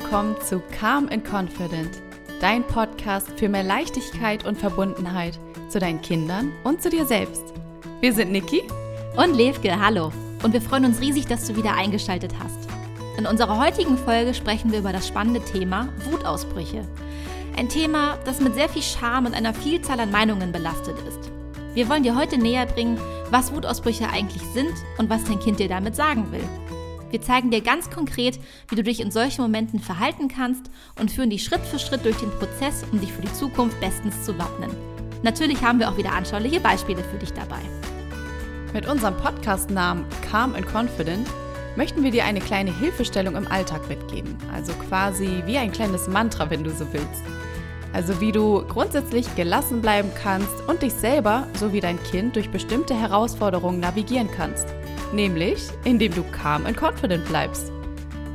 willkommen zu Calm and Confident, dein Podcast für mehr Leichtigkeit und Verbundenheit zu deinen Kindern und zu dir selbst. Wir sind Niki und Levke, hallo. Und wir freuen uns riesig, dass du wieder eingeschaltet hast. In unserer heutigen Folge sprechen wir über das spannende Thema Wutausbrüche. Ein Thema, das mit sehr viel Charme und einer Vielzahl an Meinungen belastet ist. Wir wollen dir heute näher bringen, was Wutausbrüche eigentlich sind und was dein Kind dir damit sagen will. Wir zeigen dir ganz konkret, wie du dich in solchen Momenten verhalten kannst und führen dich Schritt für Schritt durch den Prozess, um dich für die Zukunft bestens zu wappnen. Natürlich haben wir auch wieder anschauliche Beispiele für dich dabei. Mit unserem Podcast-Namen Calm and Confident möchten wir dir eine kleine Hilfestellung im Alltag mitgeben. Also quasi wie ein kleines Mantra, wenn du so willst. Also wie du grundsätzlich gelassen bleiben kannst und dich selber sowie dein Kind durch bestimmte Herausforderungen navigieren kannst. Nämlich, indem du calm and confident bleibst.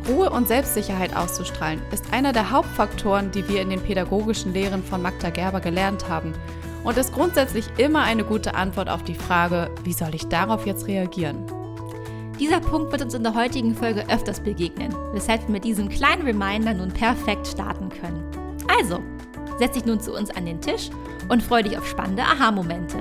Ruhe und Selbstsicherheit auszustrahlen ist einer der Hauptfaktoren, die wir in den pädagogischen Lehren von Magda Gerber gelernt haben und ist grundsätzlich immer eine gute Antwort auf die Frage, wie soll ich darauf jetzt reagieren? Dieser Punkt wird uns in der heutigen Folge öfters begegnen, weshalb wir mit diesem kleinen Reminder nun perfekt starten können. Also, setz dich nun zu uns an den Tisch und freue dich auf spannende Aha-Momente.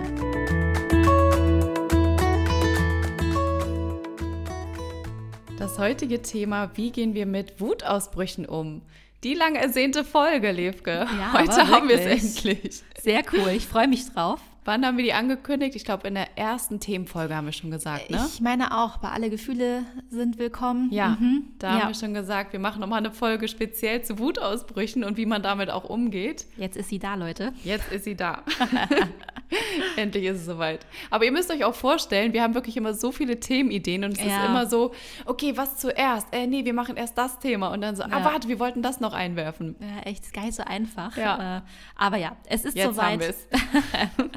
Das heutige Thema, wie gehen wir mit Wutausbrüchen um? Die lang ersehnte Folge, Levke. Ja, Heute haben wir es endlich. Sehr cool, ich freue mich drauf. Wann haben wir die angekündigt? Ich glaube, in der ersten Themenfolge haben wir schon gesagt, ne? Ich meine auch, bei alle Gefühle sind willkommen. Ja, mhm. da ja. haben wir schon gesagt, wir machen nochmal eine Folge speziell zu Wutausbrüchen und wie man damit auch umgeht. Jetzt ist sie da, Leute. Jetzt ist sie da. Endlich ist es soweit. Aber ihr müsst euch auch vorstellen, wir haben wirklich immer so viele Themenideen und es ja. ist immer so, okay, was zuerst? Äh, nee, wir machen erst das Thema und dann so, ah, ja. ah, warte, wir wollten das noch einwerfen. Ja, echt, ist gar nicht so einfach. Ja. Äh, aber ja, es ist Jetzt soweit. Haben wir's.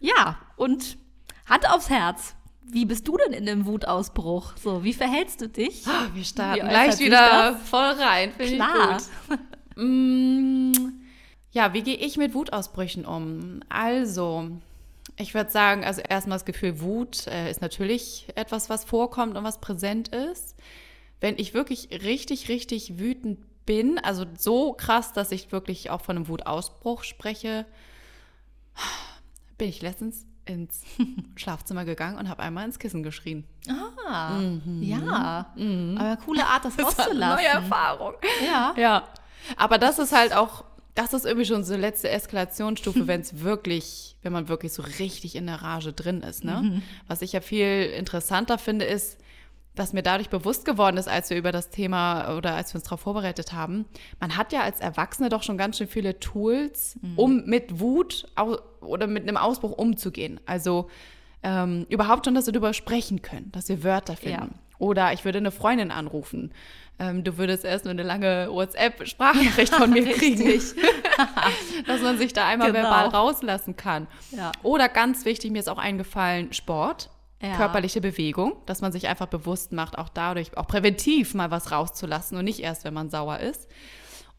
ja, und Hand aufs Herz. Wie bist du denn in dem Wutausbruch? So, wie verhältst du dich? Oh, wir starten gleich wieder voll rein. Klar. mm, ja, wie gehe ich mit Wutausbrüchen um? Also, ich würde sagen, also erstmal das Gefühl Wut äh, ist natürlich etwas, was vorkommt und was präsent ist. Wenn ich wirklich richtig, richtig wütend bin, also so krass, dass ich wirklich auch von einem Wutausbruch spreche, bin ich letztens ins Schlafzimmer gegangen und habe einmal ins Kissen geschrien. Ah, mhm. ja. Mhm. Aber coole Art, das, das rauszulassen. neue Erfahrung. Ja. Ja. Aber das ist halt auch, das ist irgendwie schon so letzte Eskalationsstufe, wenn es wirklich, wenn man wirklich so richtig in der Rage drin ist. Ne? Mhm. Was ich ja viel interessanter finde, ist, was mir dadurch bewusst geworden ist, als wir über das Thema oder als wir uns darauf vorbereitet haben, man hat ja als Erwachsene doch schon ganz schön viele Tools, mhm. um mit Wut oder mit einem Ausbruch umzugehen. Also ähm, überhaupt schon, dass wir darüber sprechen können, dass wir Wörter finden. Ja. Oder ich würde eine Freundin anrufen. Ähm, du würdest erst nur eine lange WhatsApp-Sprachnachricht von mir kriegen. dass man sich da einmal genau. verbal rauslassen kann. Ja. Oder ganz wichtig, mir ist auch eingefallen, Sport ja. körperliche Bewegung, dass man sich einfach bewusst macht, auch dadurch, auch präventiv mal was rauszulassen und nicht erst, wenn man sauer ist.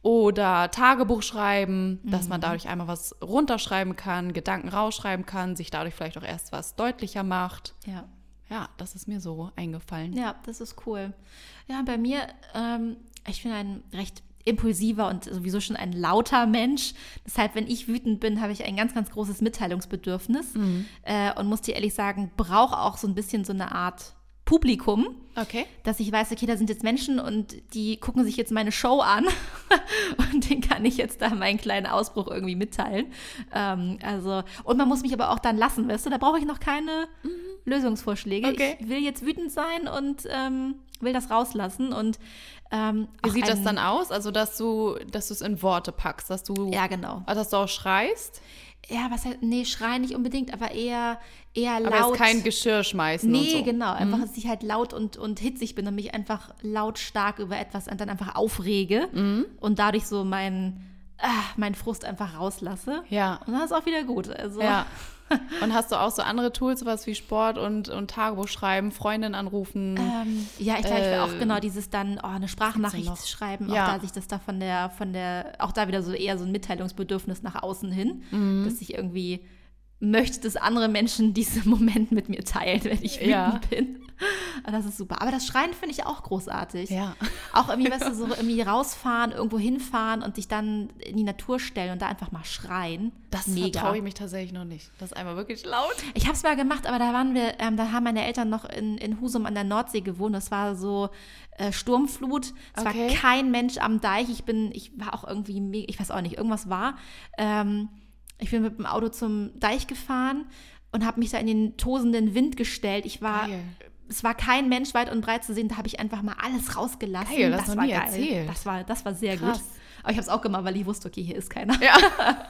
Oder Tagebuch schreiben, mhm. dass man mhm. dadurch einmal was runterschreiben kann, Gedanken rausschreiben kann, sich dadurch vielleicht auch erst was deutlicher macht. Ja. Ja, das ist mir so eingefallen. Ja, das ist cool. Ja, bei mir, ähm, ich bin ein recht impulsiver und sowieso schon ein lauter Mensch. Deshalb, wenn ich wütend bin, habe ich ein ganz, ganz großes Mitteilungsbedürfnis mhm. äh, und muss dir ehrlich sagen, brauche auch so ein bisschen so eine Art Publikum. Okay. Dass ich weiß, okay, da sind jetzt Menschen und die gucken sich jetzt meine Show an und den kann ich jetzt da meinen kleinen Ausbruch irgendwie mitteilen. Ähm, also, und man muss mich aber auch dann lassen, weißt du, da brauche ich noch keine mhm. Lösungsvorschläge. Okay. Ich will jetzt wütend sein und ähm, will das rauslassen und ähm, Wie sieht das dann aus? Also, dass du, dass du es in Worte packst, dass du, ja, genau. dass du auch schreist? Ja, was halt, nee, schreien nicht unbedingt, aber eher, eher laut. Aber ist kein Geschirr schmeißen Nee, und so. genau. Einfach, mhm. dass ich halt laut und, und hitzig bin und mich einfach lautstark über etwas dann einfach aufrege mhm. und dadurch so mein, ah, meinen Frust einfach rauslasse. Ja. Und dann ist auch wieder gut. Also. Ja. Und hast du auch so andere Tools, sowas wie Sport und, und Tagebuch schreiben, Freundin anrufen? Ähm, ja, ich glaube, äh, ich will auch genau dieses dann, oh, eine Sprachnachricht schreiben, ja. auch da sich das da von der, von der, auch da wieder so eher so ein Mitteilungsbedürfnis nach außen hin, mhm. dass ich irgendwie möchte, dass andere Menschen diesen Moment mit mir teilen, wenn ich wütend ja. bin. Das ist super. Aber das Schreien finde ich auch großartig. Ja. Auch irgendwie, weißt du, so irgendwie rausfahren, irgendwo hinfahren und dich dann in die Natur stellen und da einfach mal schreien. Das traue ich mich tatsächlich noch nicht. Das ist einmal wirklich laut. Ich habe es mal gemacht, aber da waren wir, ähm, da haben meine Eltern noch in, in Husum an der Nordsee gewohnt. Das war so äh, Sturmflut. Es okay. war kein Mensch am Deich. Ich bin, ich war auch irgendwie, ich weiß auch nicht, irgendwas war. Ähm, ich bin mit dem Auto zum Deich gefahren und habe mich da in den tosenden Wind gestellt. Ich war, geil. es war kein Mensch weit und breit zu sehen. Da habe ich einfach mal alles rausgelassen. Geil, das, das war geil. Erzählt. Das war, das war sehr Krass. gut. Aber ich habe es auch gemacht, weil ich wusste, okay, hier ist keiner. Ja.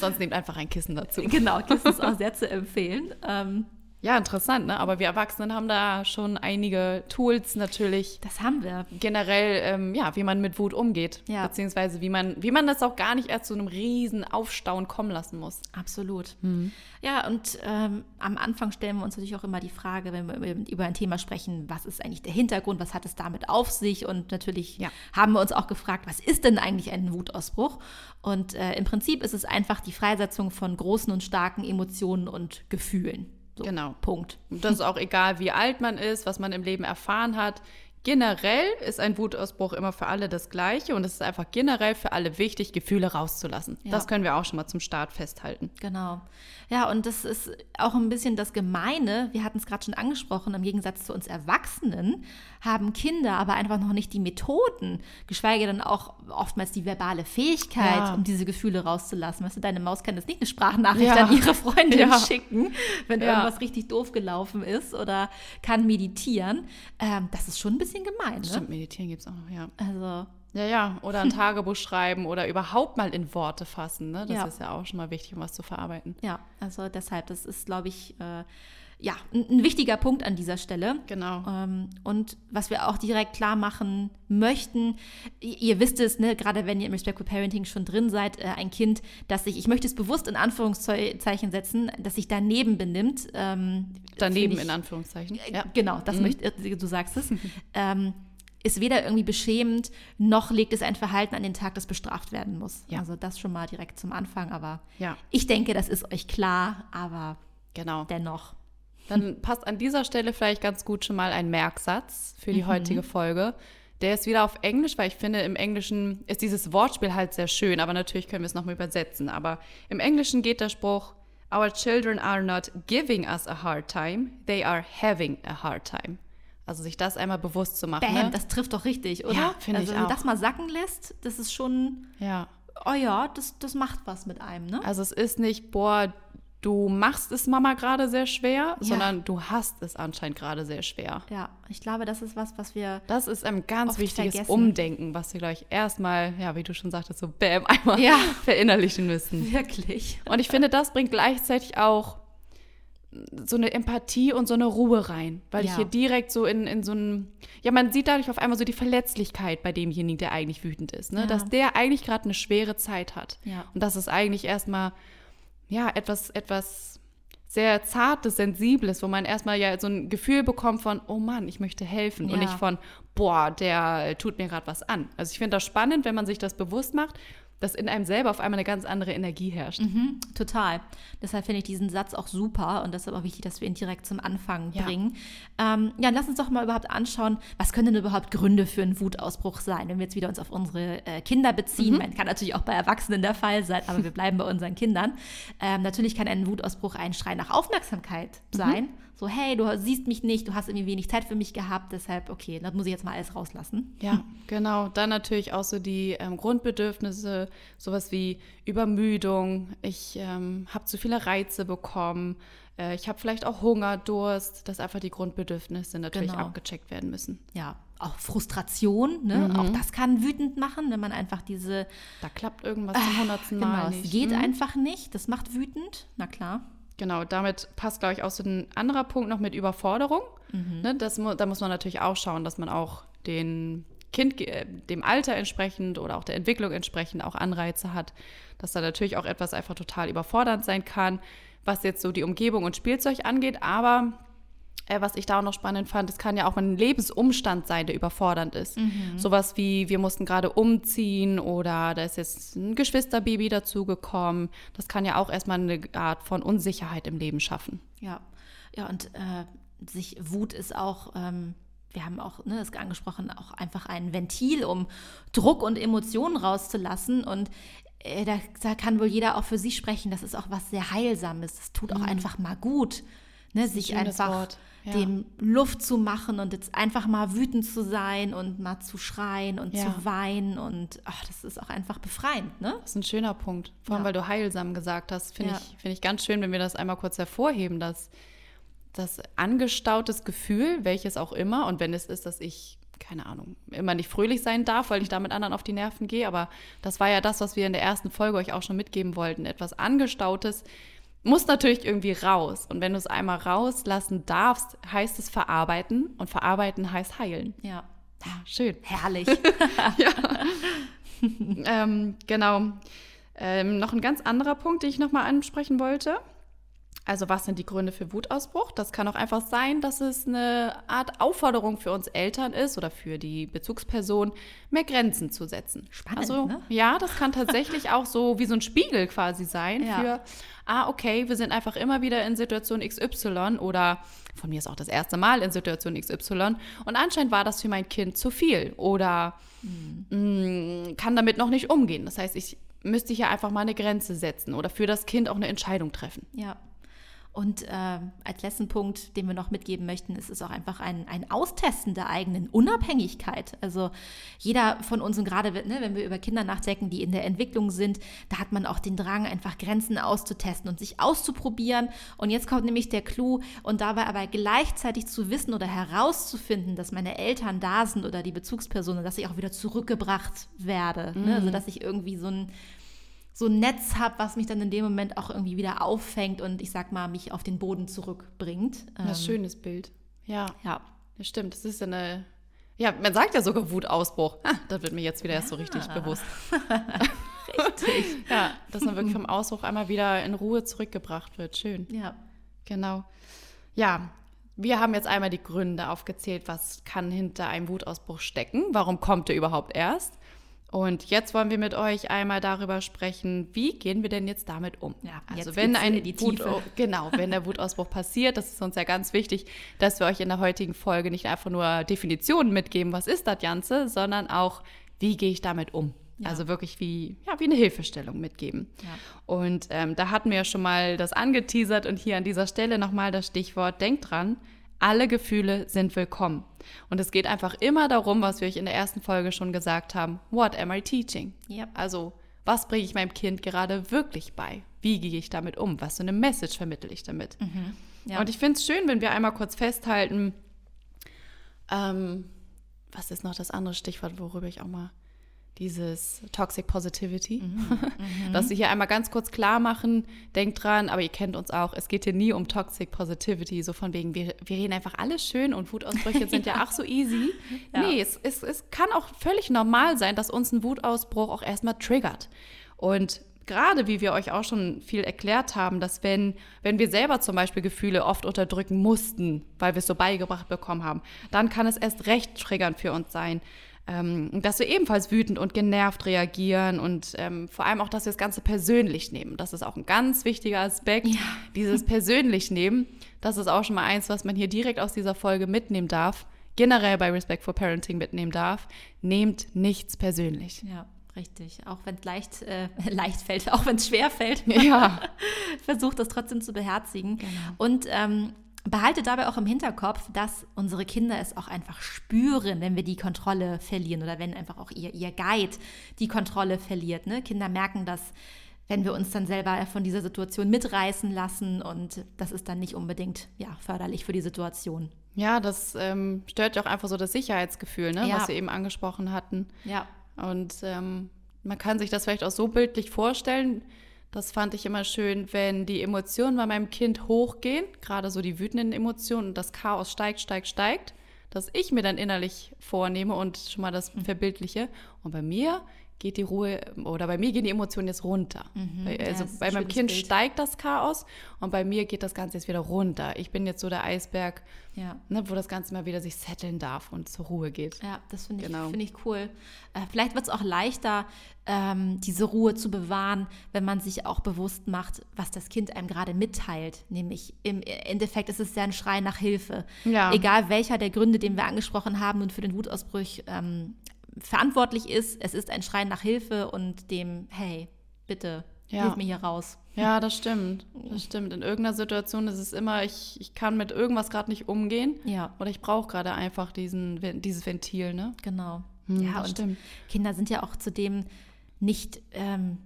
Sonst nehmt einfach ein Kissen dazu. Genau, Kissen ist auch sehr zu empfehlen. Ähm, ja, interessant, ne? Aber wir Erwachsenen haben da schon einige Tools natürlich. Das haben wir. Generell, ähm, ja, wie man mit Wut umgeht. Ja. Beziehungsweise wie man, wie man das auch gar nicht erst zu einem riesen Aufstauen kommen lassen muss. Absolut. Mhm. Ja, und ähm, am Anfang stellen wir uns natürlich auch immer die Frage, wenn wir über ein Thema sprechen, was ist eigentlich der Hintergrund, was hat es damit auf sich? Und natürlich ja. haben wir uns auch gefragt, was ist denn eigentlich ein Wutausbruch? Und äh, im Prinzip ist es einfach die Freisetzung von großen und starken Emotionen und Gefühlen. So, genau. Punkt. Und das ist auch egal, wie alt man ist, was man im Leben erfahren hat. Generell ist ein Wutausbruch immer für alle das Gleiche und es ist einfach generell für alle wichtig, Gefühle rauszulassen. Ja. Das können wir auch schon mal zum Start festhalten. Genau. Ja, und das ist auch ein bisschen das Gemeine. Wir hatten es gerade schon angesprochen, im Gegensatz zu uns Erwachsenen haben Kinder aber einfach noch nicht die Methoden, geschweige denn auch oftmals die verbale Fähigkeit, ja. um diese Gefühle rauszulassen. Weißt du, deine Maus kann jetzt nicht eine Sprachnachricht ja. an ihre Freundin schicken, wenn irgendwas richtig doof gelaufen ist oder kann meditieren. Ähm, das ist schon ein bisschen bisschen gemein. Ne? Stimmt, meditieren gibt es auch noch, ja. Also. Ja, ja, oder ein Tagebuch schreiben oder überhaupt mal in Worte fassen. Ne? Das ja. ist ja auch schon mal wichtig, um was zu verarbeiten. Ja, also deshalb, das ist, glaube ich, äh, ja, ein, ein, wichtiger Punkt an dieser Stelle. Genau. Ähm, und was wir auch direkt klar machen möchten, ihr wisst es, ne, gerade wenn ihr im Respectful Parenting schon drin seid, äh, ein Kind, das sich, ich möchte es bewusst in Anführungszeichen setzen, dass sich daneben benimmt. Ähm, daneben ich, in Anführungszeichen. Äh, ja. Genau, das mhm. möchte, äh, du sagst es. ähm, ist weder irgendwie beschämend, noch legt es ein Verhalten an den Tag, das bestraft werden muss. Ja. Also das schon mal direkt zum Anfang. Aber ja. ich denke, das ist euch klar, aber genau. dennoch. Dann passt an dieser Stelle vielleicht ganz gut schon mal ein Merksatz für die mhm. heutige Folge. Der ist wieder auf Englisch, weil ich finde, im Englischen ist dieses Wortspiel halt sehr schön, aber natürlich können wir es nochmal übersetzen. Aber im Englischen geht der Spruch, Our children are not giving us a hard time, they are having a hard time. Also sich das einmal bewusst zu machen. Bam, ne? das trifft doch richtig, oder? Ja, finde also, ich auch. Wenn man das mal sacken lässt, das ist schon, ja. oh ja, das, das macht was mit einem, ne? Also es ist nicht, boah, du machst es Mama gerade sehr schwer, ja. sondern du hast es anscheinend gerade sehr schwer. Ja, ich glaube, das ist was, was wir. Das ist ein ganz wichtiges vergessen. Umdenken, was wir gleich erstmal, ja, wie du schon sagtest, so bäm, einmal ja. verinnerlichen müssen. Wirklich. Und ich finde, das bringt gleichzeitig auch so eine Empathie und so eine Ruhe rein, weil ja. ich hier direkt so in, in so einem, ja, man sieht dadurch auf einmal so die Verletzlichkeit bei demjenigen, der eigentlich wütend ist, ne? Ja. dass der eigentlich gerade eine schwere Zeit hat. Ja. Und das ist eigentlich erstmal ja, etwas, etwas sehr Zartes, Sensibles, wo man erstmal ja so ein Gefühl bekommt von, oh Mann, ich möchte helfen ja. und nicht von, boah, der tut mir gerade was an. Also ich finde das spannend, wenn man sich das bewusst macht dass in einem selber auf einmal eine ganz andere Energie herrscht. Mhm, total. Deshalb finde ich diesen Satz auch super und deshalb auch wichtig, dass wir ihn direkt zum Anfang ja. bringen. Ähm, ja, lass uns doch mal überhaupt anschauen, was können denn überhaupt Gründe für einen Wutausbruch sein, wenn wir jetzt wieder uns auf unsere äh, Kinder beziehen. Mhm. Man kann natürlich auch bei Erwachsenen der Fall sein, aber wir bleiben bei unseren Kindern. Ähm, natürlich kann ein Wutausbruch ein Schrei nach Aufmerksamkeit mhm. sein. Mhm. So, hey, du siehst mich nicht, du hast irgendwie wenig Zeit für mich gehabt, deshalb, okay, das muss ich jetzt mal alles rauslassen. Ja, genau. Dann natürlich auch so die ähm, Grundbedürfnisse, sowas wie Übermüdung, ich ähm, habe zu viele Reize bekommen, äh, ich habe vielleicht auch Hunger, Durst, dass einfach die Grundbedürfnisse natürlich genau. abgecheckt werden müssen. Ja, auch Frustration, ne? Mhm. auch das kann wütend machen, wenn man einfach diese. Da klappt irgendwas zum hundertsten Mal. Genau, nicht. es geht mhm. einfach nicht, das macht wütend, na klar. Genau, damit passt, glaube ich, auch so ein anderer Punkt noch mit Überforderung. Mhm. Ne, das, da muss man natürlich auch schauen, dass man auch den Kind, äh, dem Alter entsprechend oder auch der Entwicklung entsprechend auch Anreize hat, dass da natürlich auch etwas einfach total überfordernd sein kann, was jetzt so die Umgebung und Spielzeug angeht. Aber äh, was ich da auch noch spannend fand, es kann ja auch ein Lebensumstand sein, der überfordernd ist. Mhm. Sowas wie, wir mussten gerade umziehen oder da ist jetzt ein Geschwisterbaby dazugekommen. Das kann ja auch erstmal eine Art von Unsicherheit im Leben schaffen. Ja, ja und äh, sich Wut ist auch, ähm, wir haben auch ne, das angesprochen, auch einfach ein Ventil, um Druck und Emotionen rauszulassen. Und äh, da, da, kann wohl jeder auch für sich sprechen. Das ist auch was sehr Heilsames. Das tut auch mhm. einfach mal gut, ne, sich einfach ja. dem Luft zu machen und jetzt einfach mal wütend zu sein und mal zu schreien und ja. zu weinen. Und ach, das ist auch einfach befreiend. Ne? Das ist ein schöner Punkt. Vor allem, ja. weil du heilsam gesagt hast, finde ich, find ich ganz schön, wenn wir das einmal kurz hervorheben, dass das angestautes Gefühl, welches auch immer, und wenn es ist, dass ich keine Ahnung, immer nicht fröhlich sein darf, weil ich da mit anderen auf die Nerven gehe. Aber das war ja das, was wir in der ersten Folge euch auch schon mitgeben wollten. Etwas Angestautes muss natürlich irgendwie raus. Und wenn du es einmal rauslassen darfst, heißt es verarbeiten. Und verarbeiten heißt heilen. Ja. ja schön. Herrlich. ja. ähm, genau. Ähm, noch ein ganz anderer Punkt, den ich nochmal ansprechen wollte. Also was sind die Gründe für Wutausbruch? Das kann auch einfach sein, dass es eine Art Aufforderung für uns Eltern ist oder für die Bezugsperson, mehr Grenzen zu setzen. Spannend, also ne? ja, das kann tatsächlich auch so wie so ein Spiegel quasi sein ja. für, ah okay, wir sind einfach immer wieder in Situation XY oder von mir ist auch das erste Mal in Situation XY und anscheinend war das für mein Kind zu viel oder mhm. mh, mm, kann damit noch nicht umgehen. Das heißt, ich müsste hier einfach mal eine Grenze setzen oder für das Kind auch eine Entscheidung treffen. Ja. Und äh, als letzten Punkt, den wir noch mitgeben möchten, ist es auch einfach ein, ein Austesten der eigenen Unabhängigkeit. Also jeder von uns, und gerade ne, wenn wir über Kinder nachdenken, die in der Entwicklung sind, da hat man auch den Drang, einfach Grenzen auszutesten und sich auszuprobieren. Und jetzt kommt nämlich der Clou und dabei aber gleichzeitig zu wissen oder herauszufinden, dass meine Eltern da sind oder die Bezugspersonen, dass ich auch wieder zurückgebracht werde. Mhm. Ne? Also dass ich irgendwie so ein so ein Netz habe, was mich dann in dem Moment auch irgendwie wieder auffängt und ich sag mal, mich auf den Boden zurückbringt. Ähm, schönes Bild. Ja. Ja. Das stimmt. Das ist eine. Ja, man sagt ja sogar Wutausbruch. Ha, das wird mir jetzt wieder ja. erst so richtig bewusst. richtig. ja, dass man wirklich vom Ausbruch einmal wieder in Ruhe zurückgebracht wird. Schön. Ja. Genau. Ja, wir haben jetzt einmal die Gründe aufgezählt, was kann hinter einem Wutausbruch stecken. Warum kommt er überhaupt erst? Und jetzt wollen wir mit euch einmal darüber sprechen, wie gehen wir denn jetzt damit um? Ja, also wenn ein Wut, genau, wenn der Wutausbruch passiert, das ist uns ja ganz wichtig, dass wir euch in der heutigen Folge nicht einfach nur Definitionen mitgeben, was ist das Ganze, sondern auch, wie gehe ich damit um? Ja. Also wirklich wie, ja, wie eine Hilfestellung mitgeben. Ja. Und ähm, da hatten wir ja schon mal das angeteasert und hier an dieser Stelle nochmal das Stichwort, denkt dran, alle Gefühle sind willkommen. Und es geht einfach immer darum, was wir euch in der ersten Folge schon gesagt haben. What am I teaching? Yep. Also, was bringe ich meinem Kind gerade wirklich bei? Wie gehe ich damit um? Was für eine Message vermittle ich damit? Mhm. Ja. Und ich finde es schön, wenn wir einmal kurz festhalten, ähm, was ist noch das andere Stichwort, worüber ich auch mal dieses Toxic Positivity, mhm, mhm. dass sie hier einmal ganz kurz klar machen, denkt dran, aber ihr kennt uns auch, es geht hier nie um Toxic Positivity, so von wegen, wir, wir reden einfach alles schön und Wutausbrüche sind ja. ja ach so easy. Ja. Nee, es, es, es kann auch völlig normal sein, dass uns ein Wutausbruch auch erstmal triggert. Und gerade wie wir euch auch schon viel erklärt haben, dass wenn, wenn wir selber zum Beispiel Gefühle oft unterdrücken mussten, weil wir es so beigebracht bekommen haben, dann kann es erst recht triggernd für uns sein ähm, dass wir ebenfalls wütend und genervt reagieren und ähm, vor allem auch, dass wir das Ganze persönlich nehmen. Das ist auch ein ganz wichtiger Aspekt, ja. dieses persönlich nehmen. Das ist auch schon mal eins, was man hier direkt aus dieser Folge mitnehmen darf, generell bei Respect for Parenting mitnehmen darf. Nehmt nichts persönlich. Ja. Richtig, auch wenn es leicht, äh, leicht fällt, auch wenn es schwer fällt. Ja. Versucht das trotzdem zu beherzigen. Genau. Und ähm, Behalte dabei auch im Hinterkopf, dass unsere Kinder es auch einfach spüren, wenn wir die Kontrolle verlieren oder wenn einfach auch ihr, ihr Guide die Kontrolle verliert. Ne? Kinder merken das, wenn wir uns dann selber von dieser Situation mitreißen lassen und das ist dann nicht unbedingt ja, förderlich für die Situation. Ja, das ähm, stört ja auch einfach so das Sicherheitsgefühl, ne? Ja. was wir eben angesprochen hatten. Ja. Und ähm, man kann sich das vielleicht auch so bildlich vorstellen, das fand ich immer schön, wenn die Emotionen bei meinem Kind hochgehen, gerade so die wütenden Emotionen und das Chaos steigt, steigt, steigt, dass ich mir dann innerlich vornehme und schon mal das verbildliche. Und bei mir geht die Ruhe oder bei mir gehen die Emotionen jetzt runter. Mhm, also ja, bei meinem Kind Bild. steigt das Chaos und bei mir geht das Ganze jetzt wieder runter. Ich bin jetzt so der Eisberg, ja. ne, wo das Ganze mal wieder sich setteln darf und zur Ruhe geht. Ja, das finde ich, genau. find ich cool. Äh, vielleicht wird es auch leichter, ähm, diese Ruhe zu bewahren, wenn man sich auch bewusst macht, was das Kind einem gerade mitteilt. Nämlich im Endeffekt ist es ja ein Schrei nach Hilfe. Ja. Egal welcher der Gründe, den wir angesprochen haben und für den Wutausbruch ähm, verantwortlich ist. Es ist ein Schreien nach Hilfe und dem, hey, bitte, ja. hilf mir hier raus. Ja, das stimmt. Das stimmt. In irgendeiner Situation ist es immer, ich, ich kann mit irgendwas gerade nicht umgehen. Ja. Oder ich brauche gerade einfach diesen, dieses Ventil, ne? Genau. Hm, ja, und stimmt. Kinder sind ja auch zudem nicht ähm,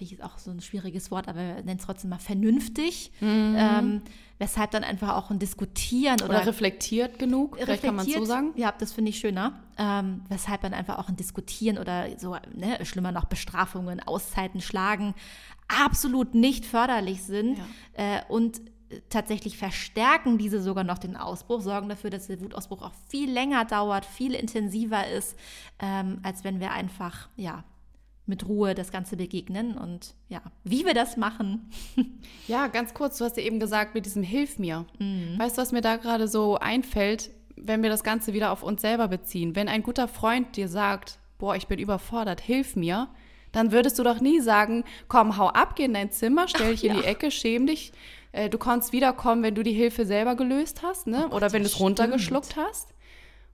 ich es auch so ein schwieriges Wort, aber nennt es trotzdem mal vernünftig, mhm. ähm, weshalb dann einfach auch ein Diskutieren oder, oder reflektiert genug, vielleicht kann man so sagen. Ja, das finde ich schöner, ähm, weshalb dann einfach auch ein Diskutieren oder so, ne, schlimmer noch Bestrafungen, Auszeiten, Schlagen absolut nicht förderlich sind ja. äh, und tatsächlich verstärken diese sogar noch den Ausbruch, sorgen dafür, dass der Wutausbruch auch viel länger dauert, viel intensiver ist, ähm, als wenn wir einfach, ja, mit Ruhe das Ganze begegnen und ja, wie wir das machen. ja, ganz kurz, du hast ja eben gesagt mit diesem Hilf mir. Mhm. Weißt du, was mir da gerade so einfällt, wenn wir das Ganze wieder auf uns selber beziehen? Wenn ein guter Freund dir sagt, boah, ich bin überfordert, hilf mir, dann würdest du doch nie sagen, komm, hau ab, geh in dein Zimmer, stell dich in ja. die Ecke, schäm dich. Äh, du kannst wiederkommen, wenn du die Hilfe selber gelöst hast, ne? Oh Oder wenn du es runtergeschluckt hast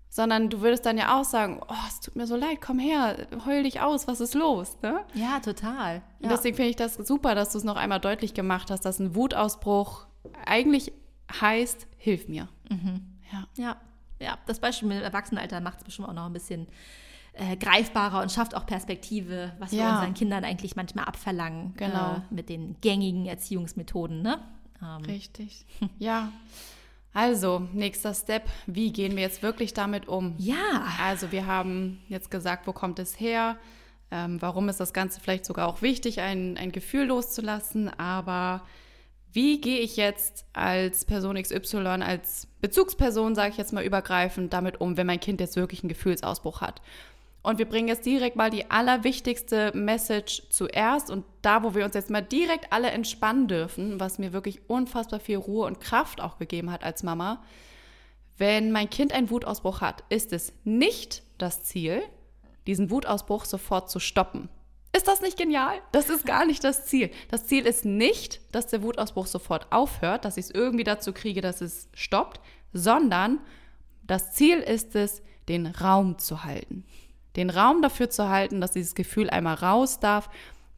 sondern du würdest dann ja auch sagen, oh, es tut mir so leid, komm her, heul dich aus, was ist los? Ne? Ja, total. Ja. Und deswegen finde ich das super, dass du es noch einmal deutlich gemacht hast, dass ein Wutausbruch eigentlich heißt, hilf mir. Mhm. Ja. ja. Ja, das Beispiel mit dem Erwachsenenalter macht es bestimmt auch noch ein bisschen äh, greifbarer und schafft auch Perspektive, was ja. wir unseren Kindern eigentlich manchmal abverlangen. Genau. Äh, mit den gängigen Erziehungsmethoden, ne? Ähm. Richtig. ja. Also, nächster Step, wie gehen wir jetzt wirklich damit um? Ja. Also, wir haben jetzt gesagt, wo kommt es her? Ähm, warum ist das Ganze vielleicht sogar auch wichtig, ein, ein Gefühl loszulassen? Aber wie gehe ich jetzt als Person XY, als Bezugsperson, sage ich jetzt mal übergreifend, damit um, wenn mein Kind jetzt wirklich einen Gefühlsausbruch hat? Und wir bringen jetzt direkt mal die allerwichtigste Message zuerst und da, wo wir uns jetzt mal direkt alle entspannen dürfen, was mir wirklich unfassbar viel Ruhe und Kraft auch gegeben hat als Mama. Wenn mein Kind einen Wutausbruch hat, ist es nicht das Ziel, diesen Wutausbruch sofort zu stoppen. Ist das nicht genial? Das ist gar nicht das Ziel. Das Ziel ist nicht, dass der Wutausbruch sofort aufhört, dass ich es irgendwie dazu kriege, dass es stoppt, sondern das Ziel ist es, den Raum zu halten den Raum dafür zu halten, dass dieses Gefühl einmal raus darf,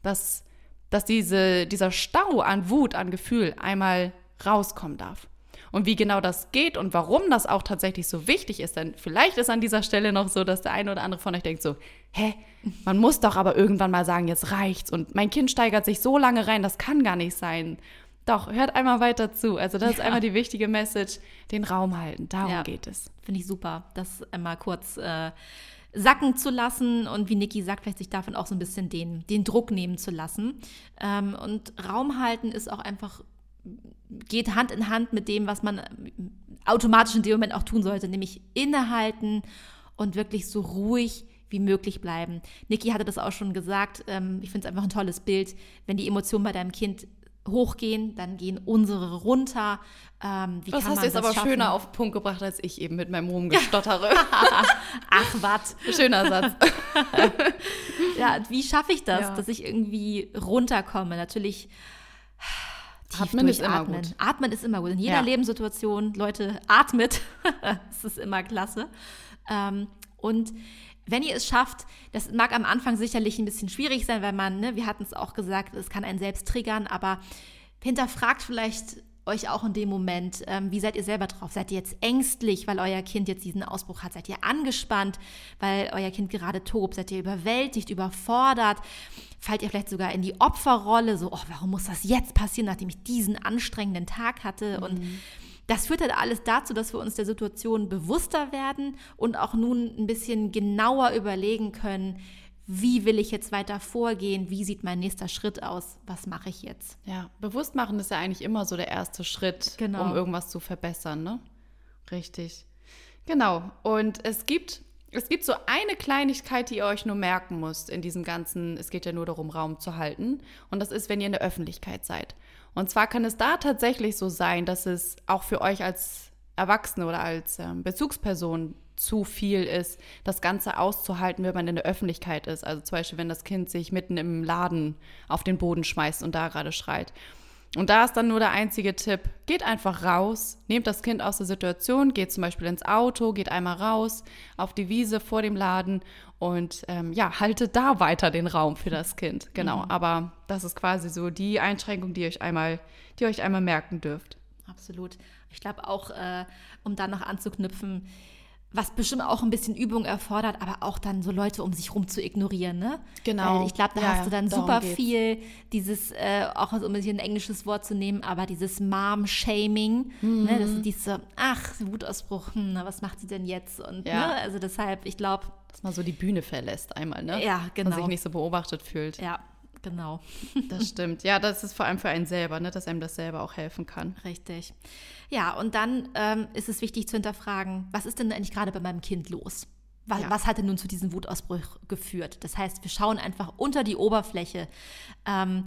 dass, dass diese, dieser Stau an Wut, an Gefühl einmal rauskommen darf. Und wie genau das geht und warum das auch tatsächlich so wichtig ist, denn vielleicht ist an dieser Stelle noch so, dass der eine oder andere von euch denkt so, hä, man muss doch aber irgendwann mal sagen, jetzt reicht's und mein Kind steigert sich so lange rein, das kann gar nicht sein. Doch, hört einmal weiter zu. Also das ja. ist einmal die wichtige Message, den Raum halten. Darum ja. geht es. Finde ich super, das einmal kurz äh, sacken zu lassen und wie Niki sagt, vielleicht sich davon auch so ein bisschen den, den Druck nehmen zu lassen. Ähm, und Raum halten ist auch einfach, geht Hand in Hand mit dem, was man automatisch in dem Moment auch tun sollte, nämlich innehalten und wirklich so ruhig wie möglich bleiben. Niki hatte das auch schon gesagt. Ähm, ich finde es einfach ein tolles Bild, wenn die Emotionen bei deinem Kind hochgehen, dann gehen unsere runter. Ähm, das hast du jetzt aber schaffen? schöner auf den Punkt gebracht als ich eben mit meinem Rumgestottere. Ach, was. Schöner Satz. ja, wie schaffe ich das, ja. dass ich irgendwie runterkomme? Natürlich. Atmen ist immer gut. Atmen ist immer gut. In jeder ja. Lebenssituation, Leute, atmet. das ist immer klasse. Ähm, und wenn ihr es schafft, das mag am Anfang sicherlich ein bisschen schwierig sein, weil man, ne, wir hatten es auch gesagt, es kann einen selbst triggern, aber hinterfragt vielleicht euch auch in dem Moment, ähm, wie seid ihr selber drauf? Seid ihr jetzt ängstlich, weil euer Kind jetzt diesen Ausbruch hat? Seid ihr angespannt, weil euer Kind gerade tobt? Seid ihr überwältigt, überfordert? Fallt ihr vielleicht sogar in die Opferrolle, so, oh, warum muss das jetzt passieren, nachdem ich diesen anstrengenden Tag hatte? Mhm. Und das führt halt alles dazu, dass wir uns der Situation bewusster werden und auch nun ein bisschen genauer überlegen können, wie will ich jetzt weiter vorgehen, wie sieht mein nächster Schritt aus, was mache ich jetzt. Ja, bewusst machen ist ja eigentlich immer so der erste Schritt, genau. um irgendwas zu verbessern, ne? Richtig. Genau. Und es gibt es gibt so eine Kleinigkeit, die ihr euch nur merken müsst in diesem ganzen, es geht ja nur darum, Raum zu halten. Und das ist, wenn ihr in der Öffentlichkeit seid. Und zwar kann es da tatsächlich so sein, dass es auch für euch als Erwachsene oder als ähm, Bezugsperson zu viel ist, das Ganze auszuhalten, wenn man in der Öffentlichkeit ist. Also zum Beispiel, wenn das Kind sich mitten im Laden auf den Boden schmeißt und da gerade schreit. Und da ist dann nur der einzige Tipp, geht einfach raus, nehmt das Kind aus der Situation, geht zum Beispiel ins Auto, geht einmal raus auf die Wiese vor dem Laden und ähm, ja, haltet da weiter den Raum für das Kind. Genau, mhm. aber das ist quasi so die Einschränkung, die ihr euch einmal, die euch einmal merken dürft. Absolut. Ich glaube auch, äh, um da noch anzuknüpfen, was bestimmt auch ein bisschen Übung erfordert, aber auch dann so Leute um sich rum zu ignorieren, ne? Genau. Weil ich glaube, da ja, hast du dann super geht's. viel dieses, äh, auch um ein englisches Wort zu nehmen, aber dieses Mom-Shaming, mhm. ne? Das ist diese, ach, Wutausbruch, hm, was macht sie denn jetzt? Und, ja. ne? Also deshalb, ich glaube. Dass man so die Bühne verlässt einmal, ne? Ja, genau. Man sich nicht so beobachtet fühlt. Ja, genau. Das stimmt. Ja, das ist vor allem für einen selber, ne? dass einem das selber auch helfen kann. Richtig. Ja, und dann ähm, ist es wichtig zu hinterfragen, was ist denn eigentlich gerade bei meinem Kind los? Was, ja. was hat denn nun zu diesem Wutausbruch geführt? Das heißt, wir schauen einfach unter die Oberfläche. Ähm,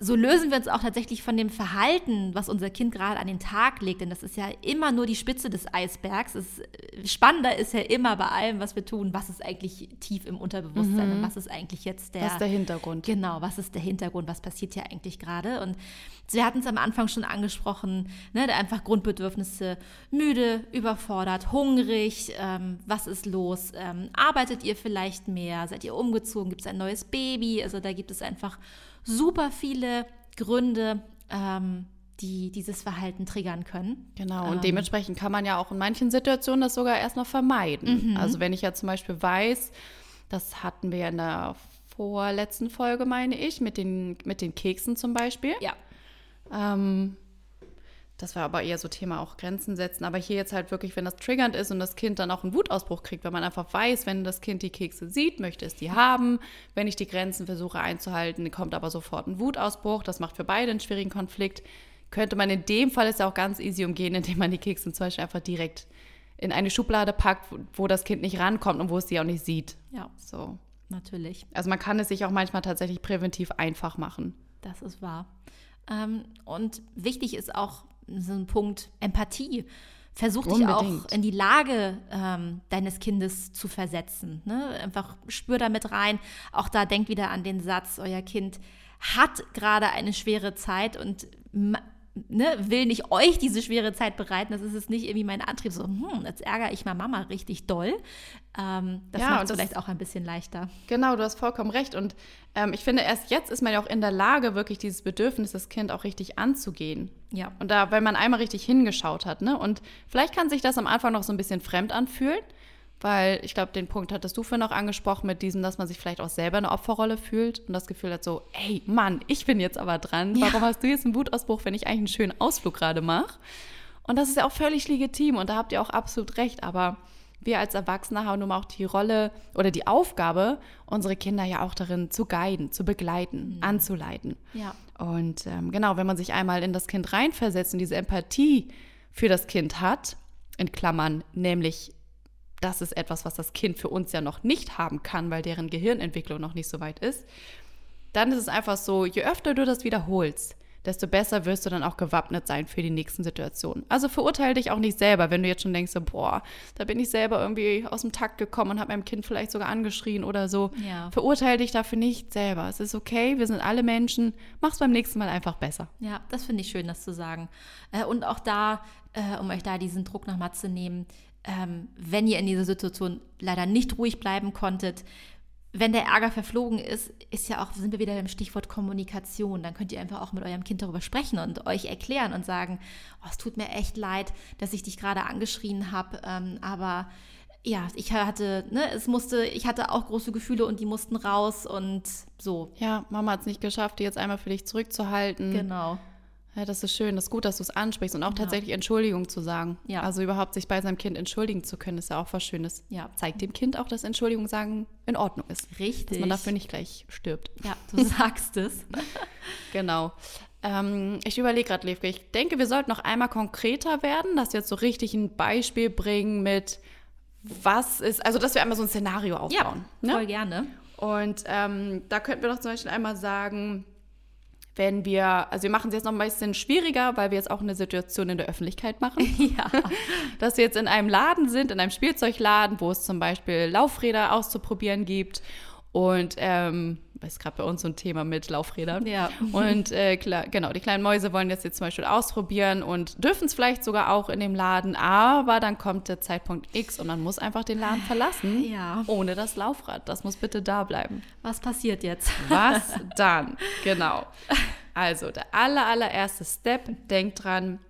so lösen wir uns auch tatsächlich von dem Verhalten, was unser Kind gerade an den Tag legt. Denn das ist ja immer nur die Spitze des Eisbergs. Es, äh, spannender ist ja immer bei allem, was wir tun, was ist eigentlich tief im Unterbewusstsein mhm. und was ist eigentlich jetzt der. Was ist der Hintergrund? Genau, was ist der Hintergrund? Was passiert hier eigentlich gerade? Und wir hatten es am Anfang schon angesprochen, ne, einfach Grundbedürfnisse, müde, überfordert, hungrig, ähm, was ist los? Ähm, arbeitet ihr vielleicht mehr? Seid ihr umgezogen? Gibt es ein neues Baby? Also da gibt es einfach super viele Gründe, ähm, die dieses Verhalten triggern können. Genau, und ähm. dementsprechend kann man ja auch in manchen Situationen das sogar erst noch vermeiden. Mhm. Also wenn ich ja zum Beispiel weiß, das hatten wir ja in der vorletzten Folge, meine ich, mit den, mit den Keksen zum Beispiel. Ja. Ähm, das war aber eher so Thema auch Grenzen setzen. Aber hier jetzt halt wirklich, wenn das triggernd ist und das Kind dann auch einen Wutausbruch kriegt, weil man einfach weiß, wenn das Kind die Kekse sieht, möchte es die haben. Wenn ich die Grenzen versuche einzuhalten, kommt aber sofort ein Wutausbruch. Das macht für beide einen schwierigen Konflikt. Könnte man in dem Fall ist ja auch ganz easy umgehen, indem man die Kekse zum Beispiel einfach direkt in eine Schublade packt, wo, wo das Kind nicht rankommt und wo es sie auch nicht sieht. Ja. So. Natürlich. Also man kann es sich auch manchmal tatsächlich präventiv einfach machen. Das ist wahr. Ähm, und wichtig ist auch so ein Punkt Empathie. Versuch dich auch in die Lage ähm, deines Kindes zu versetzen. Ne? Einfach spür damit rein. Auch da denkt wieder an den Satz, euer Kind hat gerade eine schwere Zeit und ne, will nicht euch diese schwere Zeit bereiten. Das ist es nicht irgendwie mein Antrieb, so, hm, jetzt ärgere ich mal Mama richtig doll. Ähm, das ja, macht es vielleicht auch ein bisschen leichter. Genau, du hast vollkommen recht. Und ähm, ich finde, erst jetzt ist man ja auch in der Lage, wirklich dieses Bedürfnis des Kind auch richtig anzugehen. Ja. Und da, weil man einmal richtig hingeschaut hat, ne? Und vielleicht kann sich das am Anfang noch so ein bisschen fremd anfühlen weil ich glaube, den Punkt hattest du vorhin auch angesprochen mit diesem, dass man sich vielleicht auch selber eine Opferrolle fühlt und das Gefühl hat so, ey Mann, ich bin jetzt aber dran. Warum ja. hast du jetzt einen Wutausbruch, wenn ich eigentlich einen schönen Ausflug gerade mache? Und das ist ja auch völlig legitim und da habt ihr auch absolut recht, aber wir als Erwachsene haben nun mal auch die Rolle oder die Aufgabe, unsere Kinder ja auch darin zu guiden, zu begleiten, mhm. anzuleiten. Ja. Und ähm, genau, wenn man sich einmal in das Kind reinversetzt und diese Empathie für das Kind hat, in Klammern, nämlich das ist etwas, was das Kind für uns ja noch nicht haben kann, weil deren Gehirnentwicklung noch nicht so weit ist, dann ist es einfach so, je öfter du das wiederholst, desto besser wirst du dann auch gewappnet sein für die nächsten Situationen. Also verurteile dich auch nicht selber, wenn du jetzt schon denkst, so, boah, da bin ich selber irgendwie aus dem Takt gekommen und habe meinem Kind vielleicht sogar angeschrien oder so. Ja. Verurteile dich dafür nicht selber. Es ist okay, wir sind alle Menschen. Mach's beim nächsten Mal einfach besser. Ja, das finde ich schön, das zu sagen. Äh, und auch da, äh, um euch da diesen Druck nochmal zu nehmen, ähm, wenn ihr in dieser Situation leider nicht ruhig bleiben konntet, wenn der Ärger verflogen ist, ist ja auch, sind wir wieder beim Stichwort Kommunikation. Dann könnt ihr einfach auch mit eurem Kind darüber sprechen und euch erklären und sagen, oh, es tut mir echt leid, dass ich dich gerade angeschrien habe, ähm, aber ja, ich hatte, ne, es musste, ich hatte auch große Gefühle und die mussten raus und so. Ja, Mama hat es nicht geschafft, die jetzt einmal für dich zurückzuhalten. Genau. Ja, das ist schön. Das ist gut, dass du es ansprichst und auch ja. tatsächlich Entschuldigung zu sagen. Ja. Also überhaupt sich bei seinem Kind entschuldigen zu können, ist ja auch was Schönes. Ja. Zeigt dem Kind auch, dass Entschuldigung sagen in Ordnung ist. Richtig. Dass man dafür nicht gleich stirbt. Ja, du sagst es. genau. Ähm, ich überlege gerade, Levke, ich denke, wir sollten noch einmal konkreter werden, dass wir jetzt so richtig ein Beispiel bringen mit, was ist, also dass wir einmal so ein Szenario aufbauen. Ja, voll ne? gerne. Und ähm, da könnten wir doch zum Beispiel einmal sagen, wenn wir, also wir machen es jetzt noch ein bisschen schwieriger, weil wir jetzt auch eine Situation in der Öffentlichkeit machen. Ja. Dass wir jetzt in einem Laden sind, in einem Spielzeugladen, wo es zum Beispiel Laufräder auszuprobieren gibt. Und ähm, ist gerade bei uns so ein Thema mit Laufrädern. Ja. Und äh, klar, genau, die kleinen Mäuse wollen das jetzt zum Beispiel ausprobieren und dürfen es vielleicht sogar auch in dem Laden, aber dann kommt der Zeitpunkt X und man muss einfach den Laden verlassen. Ja. Ohne das Laufrad. Das muss bitte da bleiben. Was passiert jetzt? Was dann? Genau. Also, der aller, allererste Step, denkt dran,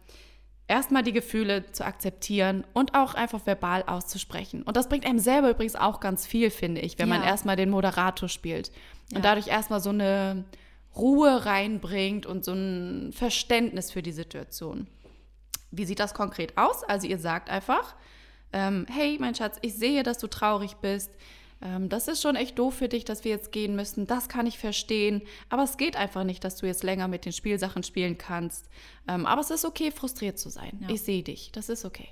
erstmal die Gefühle zu akzeptieren und auch einfach verbal auszusprechen. Und das bringt einem selber übrigens auch ganz viel, finde ich, wenn ja. man erstmal den Moderator spielt und ja. dadurch erstmal so eine Ruhe reinbringt und so ein Verständnis für die Situation. Wie sieht das konkret aus? Also ihr sagt einfach, ähm, hey mein Schatz, ich sehe, dass du traurig bist. Ähm, das ist schon echt doof für dich, dass wir jetzt gehen müssen. Das kann ich verstehen. Aber es geht einfach nicht, dass du jetzt länger mit den Spielsachen spielen kannst. Ähm, aber es ist okay, frustriert zu sein. Ja. Ich sehe dich. Das ist okay.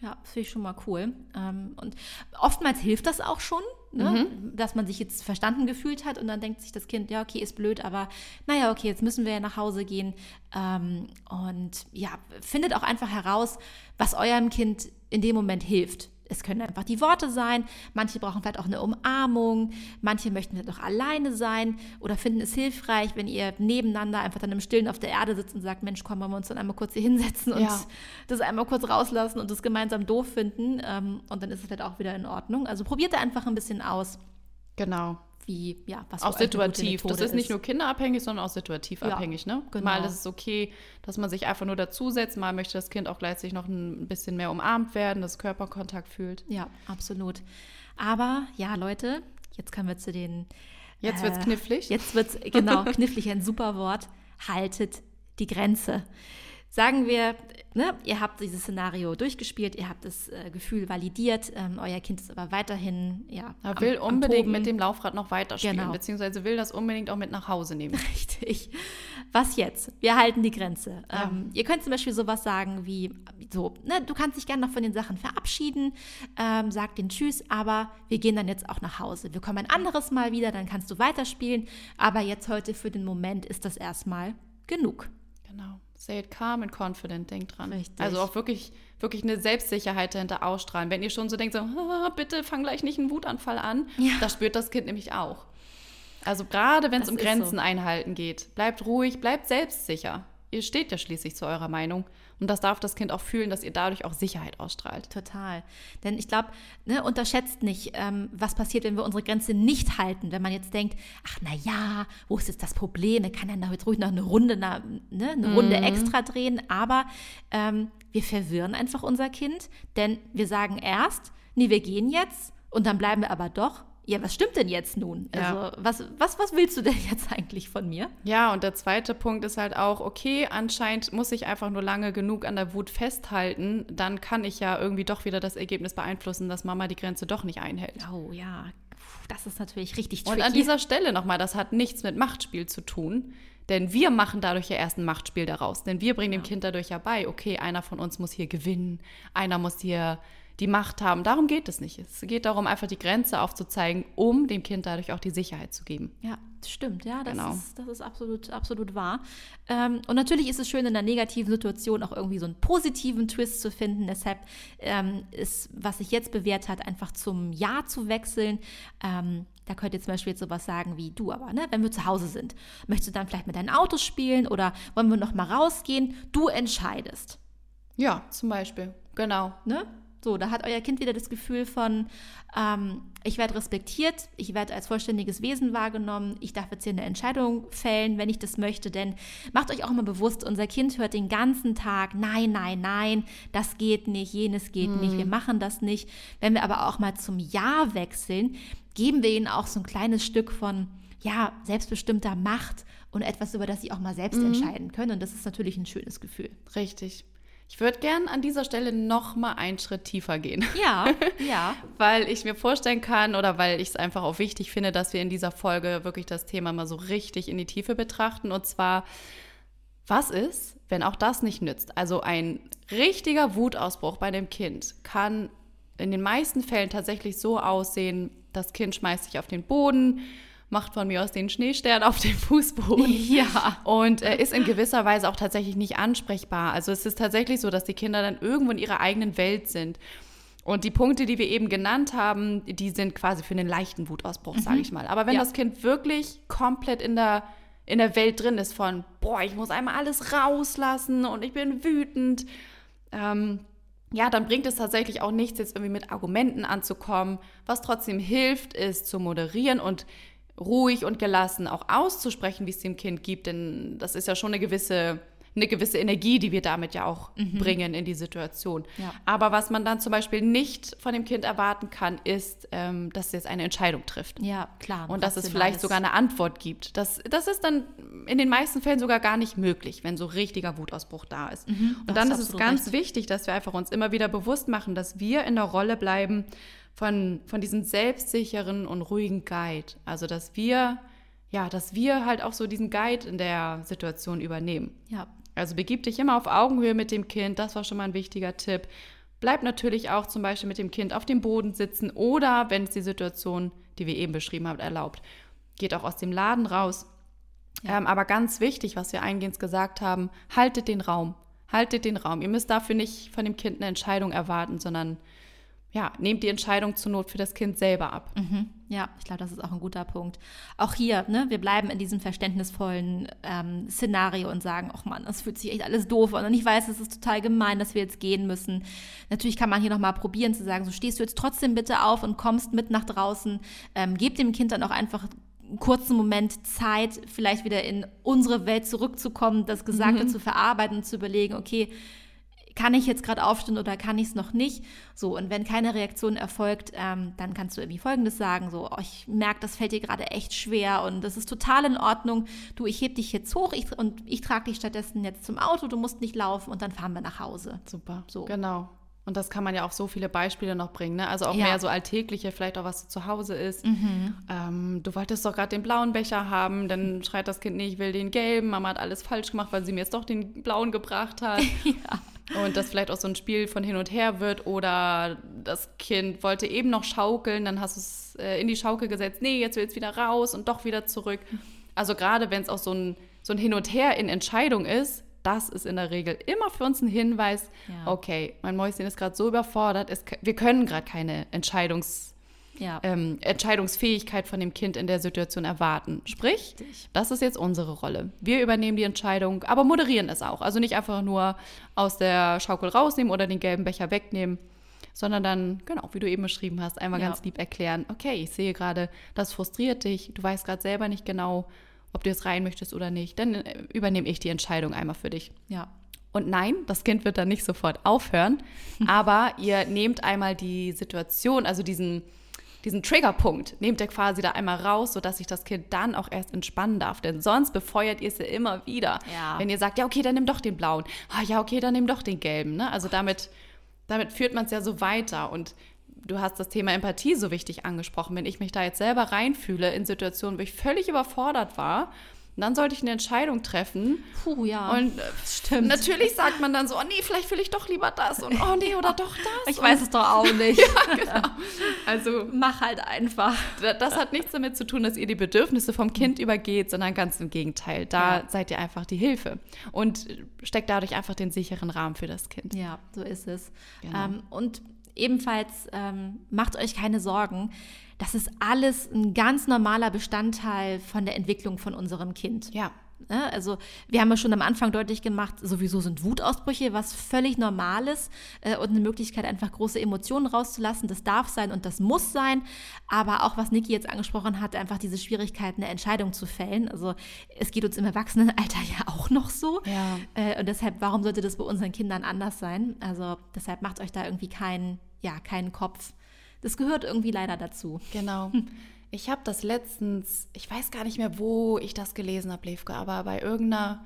Ja, finde ich schon mal cool. Ähm, und oftmals hilft das auch schon, ne? mhm. dass man sich jetzt verstanden gefühlt hat und dann denkt sich das Kind, ja, okay, ist blöd, aber naja, okay, jetzt müssen wir ja nach Hause gehen. Ähm, und ja, findet auch einfach heraus, was eurem Kind in dem Moment hilft. Es können einfach die Worte sein, manche brauchen vielleicht auch eine Umarmung, manche möchten vielleicht auch alleine sein oder finden es hilfreich, wenn ihr nebeneinander einfach dann im Stillen auf der Erde sitzt und sagt, Mensch, komm, wollen wir uns dann einmal kurz hier hinsetzen und ja. das einmal kurz rauslassen und das gemeinsam doof finden ähm, und dann ist es halt auch wieder in Ordnung. Also probiert da einfach ein bisschen aus. Genau wie, ja, was Auch situativ. Das ist nicht nur kinderabhängig, sondern auch situativ ja, abhängig, ne? Genau. Mal ist es okay, dass man sich einfach nur dazusetzt, mal möchte das Kind auch gleichzeitig noch ein bisschen mehr umarmt werden, das Körperkontakt fühlt. Ja, absolut. Aber ja, Leute, jetzt kommen wir zu den. Jetzt äh, wird's knifflig. Jetzt wird's, genau, knifflig, ein super Wort. Haltet die Grenze. Sagen wir, ne, ihr habt dieses Szenario durchgespielt, ihr habt das äh, Gefühl validiert, ähm, euer Kind ist aber weiterhin, ja. Er will am, unbedingt am mit dem Laufrad noch weiterspielen, genau. beziehungsweise will das unbedingt auch mit nach Hause nehmen. Richtig. Was jetzt? Wir halten die Grenze. Ja. Ähm, ihr könnt zum Beispiel sowas sagen wie, so, ne, du kannst dich gerne noch von den Sachen verabschieden, ähm, sag den Tschüss, aber wir gehen dann jetzt auch nach Hause. Wir kommen ein anderes Mal wieder, dann kannst du weiterspielen, aber jetzt heute für den Moment ist das erstmal genug. Genau. Say it calm and confident, denkt dran. Richtig. Also auch wirklich, wirklich eine Selbstsicherheit dahinter ausstrahlen. Wenn ihr schon so denkt, so, bitte fang gleich nicht einen Wutanfall an, ja. das spürt das Kind nämlich auch. Also gerade wenn es um Grenzen so. einhalten geht, bleibt ruhig, bleibt selbstsicher. Ihr steht ja schließlich zu eurer Meinung. Und das darf das Kind auch fühlen, dass ihr dadurch auch Sicherheit ausstrahlt. Total. Denn ich glaube, ne, unterschätzt nicht, ähm, was passiert, wenn wir unsere Grenze nicht halten. Wenn man jetzt denkt, ach na ja, wo ist jetzt das Problem? Er kann ja jetzt ruhig noch eine Runde, na, ne, eine Runde mhm. extra drehen. Aber ähm, wir verwirren einfach unser Kind, denn wir sagen erst, nee, wir gehen jetzt und dann bleiben wir aber doch ja, was stimmt denn jetzt nun? Ja. Also, was, was, was willst du denn jetzt eigentlich von mir? Ja, und der zweite Punkt ist halt auch, okay, anscheinend muss ich einfach nur lange genug an der Wut festhalten, dann kann ich ja irgendwie doch wieder das Ergebnis beeinflussen, dass Mama die Grenze doch nicht einhält. Oh ja, das ist natürlich richtig tricky. Und an dieser Stelle nochmal, das hat nichts mit Machtspiel zu tun. Denn wir machen dadurch ja erst ein Machtspiel daraus. Denn wir bringen ja. dem Kind dadurch ja bei, okay, einer von uns muss hier gewinnen, einer muss hier die Macht haben. Darum geht es nicht. Es geht darum, einfach die Grenze aufzuzeigen, um dem Kind dadurch auch die Sicherheit zu geben. Ja, stimmt. Ja, das, genau. ist, das ist absolut, absolut wahr. Ähm, und natürlich ist es schön, in einer negativen Situation auch irgendwie so einen positiven Twist zu finden. Deshalb ähm, ist, was sich jetzt bewährt hat, einfach zum Ja zu wechseln. Ähm, da könnt ihr zum Beispiel jetzt sowas sagen wie du aber, ne? wenn wir zu Hause sind. Möchtest du dann vielleicht mit deinen Autos spielen oder wollen wir noch mal rausgehen? Du entscheidest. Ja, zum Beispiel. Genau. Ne? So, da hat euer Kind wieder das Gefühl von, ähm, ich werde respektiert, ich werde als vollständiges Wesen wahrgenommen, ich darf jetzt hier eine Entscheidung fällen, wenn ich das möchte, denn macht euch auch mal bewusst, unser Kind hört den ganzen Tag, nein, nein, nein, das geht nicht, jenes geht mhm. nicht, wir machen das nicht. Wenn wir aber auch mal zum Ja wechseln, geben wir ihnen auch so ein kleines Stück von, ja, selbstbestimmter Macht und etwas, über das sie auch mal selbst mhm. entscheiden können. Und das ist natürlich ein schönes Gefühl. Richtig. Ich würde gern an dieser Stelle noch mal einen Schritt tiefer gehen. Ja, ja. weil ich mir vorstellen kann oder weil ich es einfach auch wichtig finde, dass wir in dieser Folge wirklich das Thema mal so richtig in die Tiefe betrachten. Und zwar, was ist, wenn auch das nicht nützt? Also ein richtiger Wutausbruch bei dem Kind kann in den meisten Fällen tatsächlich so aussehen, das Kind schmeißt sich auf den Boden, macht von mir aus den Schneestern auf den Fußboden. Ja. Und äh, ist in gewisser Weise auch tatsächlich nicht ansprechbar. Also es ist tatsächlich so, dass die Kinder dann irgendwo in ihrer eigenen Welt sind. Und die Punkte, die wir eben genannt haben, die sind quasi für einen leichten Wutausbruch, mhm. sage ich mal. Aber wenn ja. das Kind wirklich komplett in der, in der Welt drin ist von, boah, ich muss einmal alles rauslassen und ich bin wütend, ähm, ja, dann bringt es tatsächlich auch nichts, jetzt irgendwie mit Argumenten anzukommen. Was trotzdem hilft, ist zu moderieren und ruhig und gelassen auch auszusprechen, wie es dem Kind gibt, denn das ist ja schon eine gewisse eine gewisse Energie, die wir damit ja auch mhm. bringen in die Situation. Ja. Aber was man dann zum Beispiel nicht von dem Kind erwarten kann, ist, ähm, dass es jetzt eine Entscheidung trifft. Ja, klar. Und dass es vielleicht sogar eine Antwort gibt. Das, das ist dann in den meisten Fällen sogar gar nicht möglich, wenn so richtiger Wutausbruch da ist. Mhm, und dann ist es ganz recht. wichtig, dass wir einfach uns immer wieder bewusst machen, dass wir in der Rolle bleiben von, von diesem selbstsicheren und ruhigen Guide. Also, dass wir ja, dass wir halt auch so diesen Guide in der Situation übernehmen. Ja. Also begib dich immer auf Augenhöhe mit dem Kind, das war schon mal ein wichtiger Tipp. Bleib natürlich auch zum Beispiel mit dem Kind auf dem Boden sitzen oder, wenn es die Situation, die wir eben beschrieben haben, erlaubt, geht auch aus dem Laden raus. Ja. Ähm, aber ganz wichtig, was wir eingehend gesagt haben, haltet den Raum. Haltet den Raum. Ihr müsst dafür nicht von dem Kind eine Entscheidung erwarten, sondern ja, nehmt die Entscheidung zur Not für das Kind selber ab. Mhm. Ja, ich glaube, das ist auch ein guter Punkt. Auch hier, ne, wir bleiben in diesem verständnisvollen ähm, Szenario und sagen, ach Mann, das fühlt sich echt alles doof an und ich weiß, es ist total gemein, dass wir jetzt gehen müssen. Natürlich kann man hier nochmal probieren zu sagen, so stehst du jetzt trotzdem bitte auf und kommst mit nach draußen. Ähm, gebt dem Kind dann auch einfach einen kurzen Moment Zeit, vielleicht wieder in unsere Welt zurückzukommen, das Gesagte mhm. zu verarbeiten und zu überlegen, okay, kann ich jetzt gerade aufstehen oder kann ich es noch nicht? So, und wenn keine Reaktion erfolgt, ähm, dann kannst du irgendwie Folgendes sagen, so, oh, ich merke, das fällt dir gerade echt schwer und das ist total in Ordnung. Du, ich heb dich jetzt hoch ich, und ich trage dich stattdessen jetzt zum Auto, du musst nicht laufen und dann fahren wir nach Hause. Super, so. Genau. Und das kann man ja auch so viele Beispiele noch bringen, ne? Also auch ja. mehr so alltägliche, vielleicht auch was zu Hause ist. Mhm. Ähm, du wolltest doch gerade den blauen Becher haben, dann schreit das Kind, nee, ich will den gelben. Mama hat alles falsch gemacht, weil sie mir jetzt doch den blauen gebracht hat. ja. Und das vielleicht auch so ein Spiel von hin und her wird oder das Kind wollte eben noch schaukeln, dann hast du es äh, in die Schaukel gesetzt, nee, jetzt will es wieder raus und doch wieder zurück. Also gerade wenn es auch so ein, so ein Hin und Her in Entscheidung ist, das ist in der Regel immer für uns ein Hinweis, ja. okay, mein Mäuschen ist gerade so überfordert, es, wir können gerade keine Entscheidungs- ja. ähm, Entscheidungsfähigkeit von dem Kind in der Situation erwarten. Sprich, Richtig. das ist jetzt unsere Rolle. Wir übernehmen die Entscheidung, aber moderieren es auch. Also nicht einfach nur aus der Schaukel rausnehmen oder den gelben Becher wegnehmen, sondern dann, genau, wie du eben beschrieben hast, einmal ja. ganz lieb erklären, okay, ich sehe gerade, das frustriert dich, du weißt gerade selber nicht genau, ob du jetzt rein möchtest oder nicht, dann äh, übernehme ich die Entscheidung einmal für dich. Ja. Und nein, das Kind wird dann nicht sofort aufhören, aber ihr nehmt einmal die Situation, also diesen, diesen Triggerpunkt nehmt ihr quasi da einmal raus, sodass sich das Kind dann auch erst entspannen darf. Denn sonst befeuert ihr es ja immer wieder. Ja. Wenn ihr sagt, ja, okay, dann nimm doch den blauen. Ah, ja, okay, dann nimm doch den gelben. Ne? Also damit, damit führt man es ja so weiter. Und du hast das Thema Empathie so wichtig angesprochen. Wenn ich mich da jetzt selber reinfühle in Situationen, wo ich völlig überfordert war und dann sollte ich eine Entscheidung treffen. Puh, ja. Und äh, Stimmt. natürlich sagt man dann so, oh nee, vielleicht will ich doch lieber das und oh nee, oder doch das. Ich und weiß es doch auch nicht. ja, genau. Also mach halt einfach. Das hat nichts damit zu tun, dass ihr die Bedürfnisse vom Kind übergeht, sondern ganz im Gegenteil. Da ja. seid ihr einfach die Hilfe und steckt dadurch einfach den sicheren Rahmen für das Kind. Ja, so ist es. Genau. Ähm, und ebenfalls ähm, macht euch keine Sorgen. Das ist alles ein ganz normaler Bestandteil von der Entwicklung von unserem Kind. Ja. Ne? Also wir haben ja schon am Anfang deutlich gemacht, sowieso sind Wutausbrüche was völlig Normales äh, und eine Möglichkeit, einfach große Emotionen rauszulassen. Das darf sein und das muss sein. Aber auch was Niki jetzt angesprochen hat, einfach diese Schwierigkeit, eine Entscheidung zu fällen. Also es geht uns im Erwachsenenalter ja auch noch so. Ja. Äh, und deshalb, warum sollte das bei unseren Kindern anders sein? Also deshalb macht euch da irgendwie keinen, ja, keinen Kopf. Das gehört irgendwie leider dazu. Genau. Ich habe das letztens, ich weiß gar nicht mehr, wo ich das gelesen habe, Levke, aber bei irgendeiner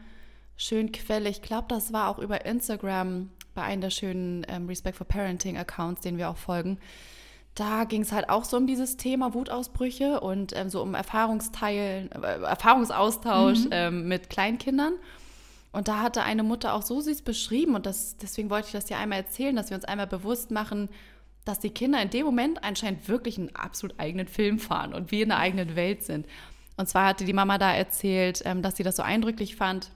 schönen Quelle, ich glaube, das war auch über Instagram bei einem der schönen ähm, Respect for Parenting Accounts, den wir auch folgen. Da ging es halt auch so um dieses Thema Wutausbrüche und ähm, so um Erfahrungsteilen, äh, Erfahrungsaustausch mhm. ähm, mit Kleinkindern. Und da hatte eine Mutter auch so süß beschrieben und das, deswegen wollte ich das ja einmal erzählen, dass wir uns einmal bewusst machen, dass die Kinder in dem Moment anscheinend wirklich einen absolut eigenen Film fahren und wir in einer eigenen Welt sind. Und zwar hatte die Mama da erzählt, ähm, dass sie das so eindrücklich fand,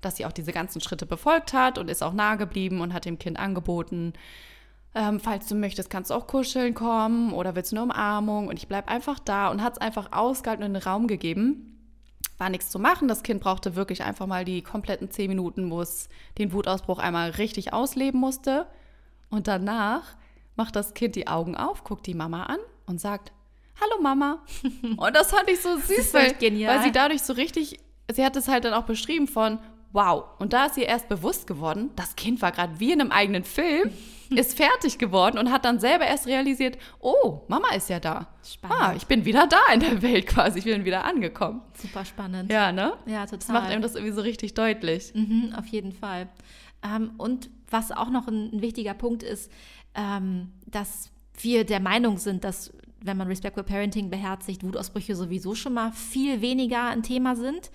dass sie auch diese ganzen Schritte befolgt hat und ist auch nahe geblieben und hat dem Kind angeboten, ähm, falls du möchtest, kannst du auch kuscheln kommen oder willst du eine Umarmung und ich bleibe einfach da und hat es einfach ausgehalten und in den Raum gegeben. War nichts zu machen. Das Kind brauchte wirklich einfach mal die kompletten zehn Minuten, wo es den Wutausbruch einmal richtig ausleben musste. Und danach macht das Kind die Augen auf, guckt die Mama an und sagt, Hallo Mama. Und das fand ich so süß, weil, weil sie dadurch so richtig, sie hat es halt dann auch beschrieben von, wow. Und da ist ihr erst bewusst geworden, das Kind war gerade wie in einem eigenen Film, ist fertig geworden und hat dann selber erst realisiert, oh, Mama ist ja da. Spannend. Ah, ich bin wieder da in der Welt quasi, ich bin wieder angekommen. Super spannend. Ja, ne? Ja, total. Das macht einem das irgendwie so richtig deutlich. Mhm, auf jeden Fall. Ähm, und was auch noch ein, ein wichtiger Punkt ist, ähm, dass wir der Meinung sind, dass wenn man Respectful Parenting beherzigt, Wutausbrüche sowieso schon mal viel weniger ein Thema sind.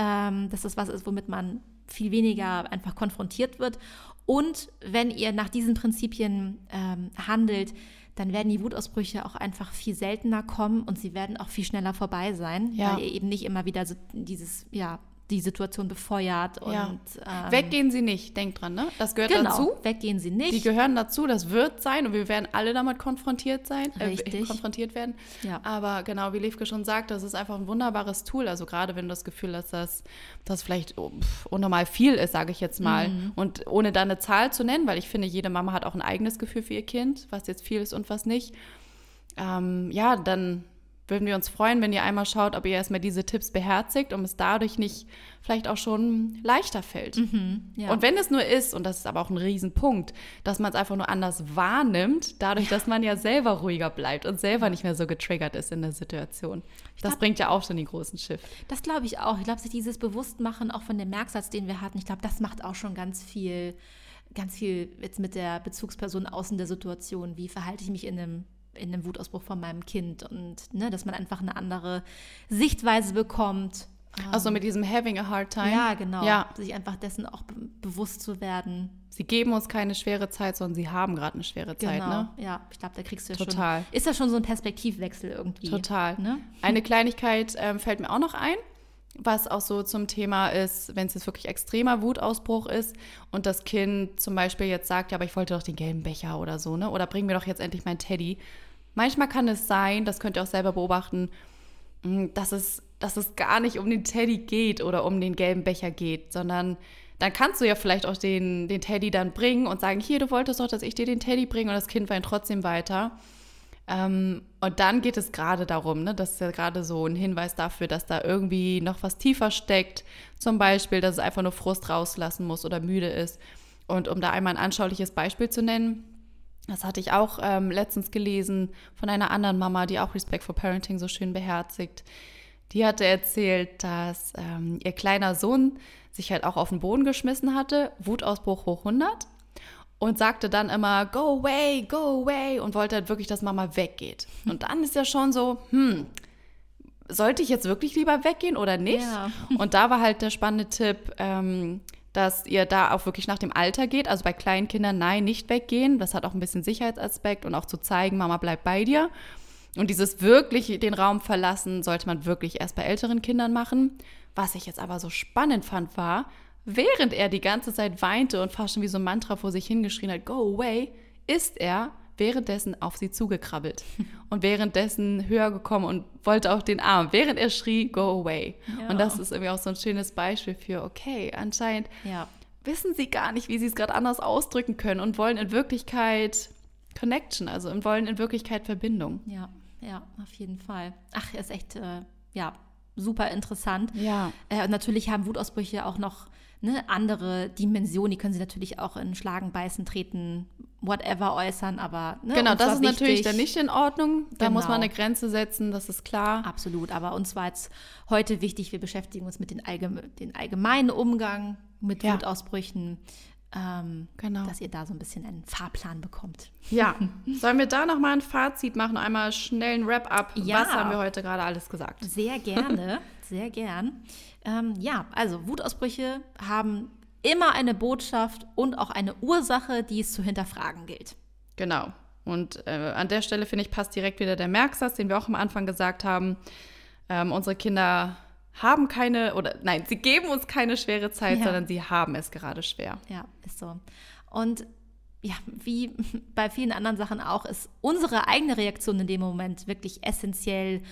Ähm, dass das was ist, womit man viel weniger einfach konfrontiert wird. Und wenn ihr nach diesen Prinzipien ähm, handelt, dann werden die Wutausbrüche auch einfach viel seltener kommen und sie werden auch viel schneller vorbei sein, ja. weil ihr eben nicht immer wieder so dieses, ja, die Situation befeuert. Und, ja. ähm, Weggehen sie nicht, denkt dran, ne? Das gehört genau, dazu. Weggehen sie nicht. Die gehören dazu, das wird sein und wir werden alle damit konfrontiert sein, äh, konfrontiert werden. Ja. Aber genau, wie Levke schon sagt, das ist einfach ein wunderbares Tool. Also gerade wenn du das Gefühl hast, dass das vielleicht oh, unnormal viel ist, sage ich jetzt mal. Mhm. Und ohne da eine Zahl zu nennen, weil ich finde, jede Mama hat auch ein eigenes Gefühl für ihr Kind, was jetzt viel ist und was nicht. Ähm, ja, dann würden wir uns freuen, wenn ihr einmal schaut, ob ihr erstmal diese Tipps beherzigt, um es dadurch nicht vielleicht auch schon leichter fällt. Mhm, ja. Und wenn es nur ist, und das ist aber auch ein Riesenpunkt, dass man es einfach nur anders wahrnimmt, dadurch, dass man ja selber ruhiger bleibt und selber nicht mehr so getriggert ist in der Situation. Das glaub, bringt ja auch schon den großen Schiff. Das glaube ich auch. Ich glaube, sich dieses Bewusstmachen auch von dem Merksatz, den wir hatten, ich glaube, das macht auch schon ganz viel, ganz viel jetzt mit der Bezugsperson außen der Situation. Wie verhalte ich mich in einem in einem Wutausbruch von meinem Kind und ne, dass man einfach eine andere Sichtweise bekommt. Also mit diesem having a hard time. Ja, genau. Ja. Sich einfach dessen auch be bewusst zu werden. Sie geben uns keine schwere Zeit, sondern sie haben gerade eine schwere Zeit, genau. ne? Ja, ich glaube, da kriegst du ja Total. schon. Ist ja schon so ein Perspektivwechsel irgendwie. Total. Ne? Eine Kleinigkeit ähm, fällt mir auch noch ein was auch so zum Thema ist, wenn es jetzt wirklich extremer Wutausbruch ist und das Kind zum Beispiel jetzt sagt, ja, aber ich wollte doch den gelben Becher oder so, ne? Oder bring mir doch jetzt endlich mein Teddy. Manchmal kann es sein, das könnt ihr auch selber beobachten, hm, dass es, dass es gar nicht um den Teddy geht oder um den gelben Becher geht, sondern dann kannst du ja vielleicht auch den, den Teddy dann bringen und sagen, hier, du wolltest doch, dass ich dir den Teddy bringe und das Kind weint trotzdem weiter. Ähm, und dann geht es gerade darum, ne, das ist ja gerade so ein Hinweis dafür, dass da irgendwie noch was tiefer steckt. Zum Beispiel, dass es einfach nur Frust rauslassen muss oder müde ist. Und um da einmal ein anschauliches Beispiel zu nennen, das hatte ich auch ähm, letztens gelesen von einer anderen Mama, die auch Respect for Parenting so schön beherzigt. Die hatte erzählt, dass ähm, ihr kleiner Sohn sich halt auch auf den Boden geschmissen hatte, Wutausbruch hoch 100 und sagte dann immer, go away, go away und wollte halt wirklich, dass Mama weggeht. Und dann ist ja schon so, hm, sollte ich jetzt wirklich lieber weggehen oder nicht? Ja. Und da war halt der spannende Tipp, ähm, dass ihr da auch wirklich nach dem Alter geht. Also bei kleinen Kindern, nein, nicht weggehen. Das hat auch ein bisschen Sicherheitsaspekt und auch zu zeigen, Mama bleibt bei dir. Und dieses wirklich den Raum verlassen, sollte man wirklich erst bei älteren Kindern machen. Was ich jetzt aber so spannend fand, war, während er die ganze Zeit weinte und fast schon wie so ein Mantra vor sich hingeschrien hat, go away, ist er währenddessen auf sie zugekrabbelt und währenddessen höher gekommen und wollte auch den Arm, während er schrie, go away. Ja. Und das ist irgendwie auch so ein schönes Beispiel für, okay, anscheinend ja. wissen sie gar nicht, wie sie es gerade anders ausdrücken können und wollen in Wirklichkeit Connection, also wollen in Wirklichkeit Verbindung. Ja, ja, auf jeden Fall. Ach, er ist echt, äh, ja, super interessant. Ja. Äh, natürlich haben Wutausbrüche auch noch ne, andere Dimension. Die können sie natürlich auch in Schlagen, Beißen, Treten, whatever äußern, aber ne, genau, das ist wichtig. natürlich dann nicht in Ordnung. Da genau. muss man eine Grenze setzen, das ist klar. Absolut, aber uns war jetzt heute wichtig, wir beschäftigen uns mit den, allgeme den allgemeinen Umgang mit ja. Wutausbrüchen. Ähm, genau. dass ihr da so ein bisschen einen Fahrplan bekommt. Ja, sollen wir da nochmal ein Fazit machen, einmal schnell ein Wrap-up? Ja. Was haben wir heute gerade alles gesagt? Sehr gerne, sehr gern. Ähm, ja, also Wutausbrüche haben immer eine Botschaft und auch eine Ursache, die es zu hinterfragen gilt. Genau. und äh, an der Stelle finde ich, passt direkt wieder der Merksatz, den wir auch am Anfang gesagt haben. Ähm, unsere Kinder haben keine, oder nein, sie geben uns keine schwere Zeit, ja. sondern sie haben es gerade schwer. Ja, ist so. Und ja, wie bei vielen anderen Sachen auch, ist unsere eigene Reaktion in dem Moment wirklich essentiell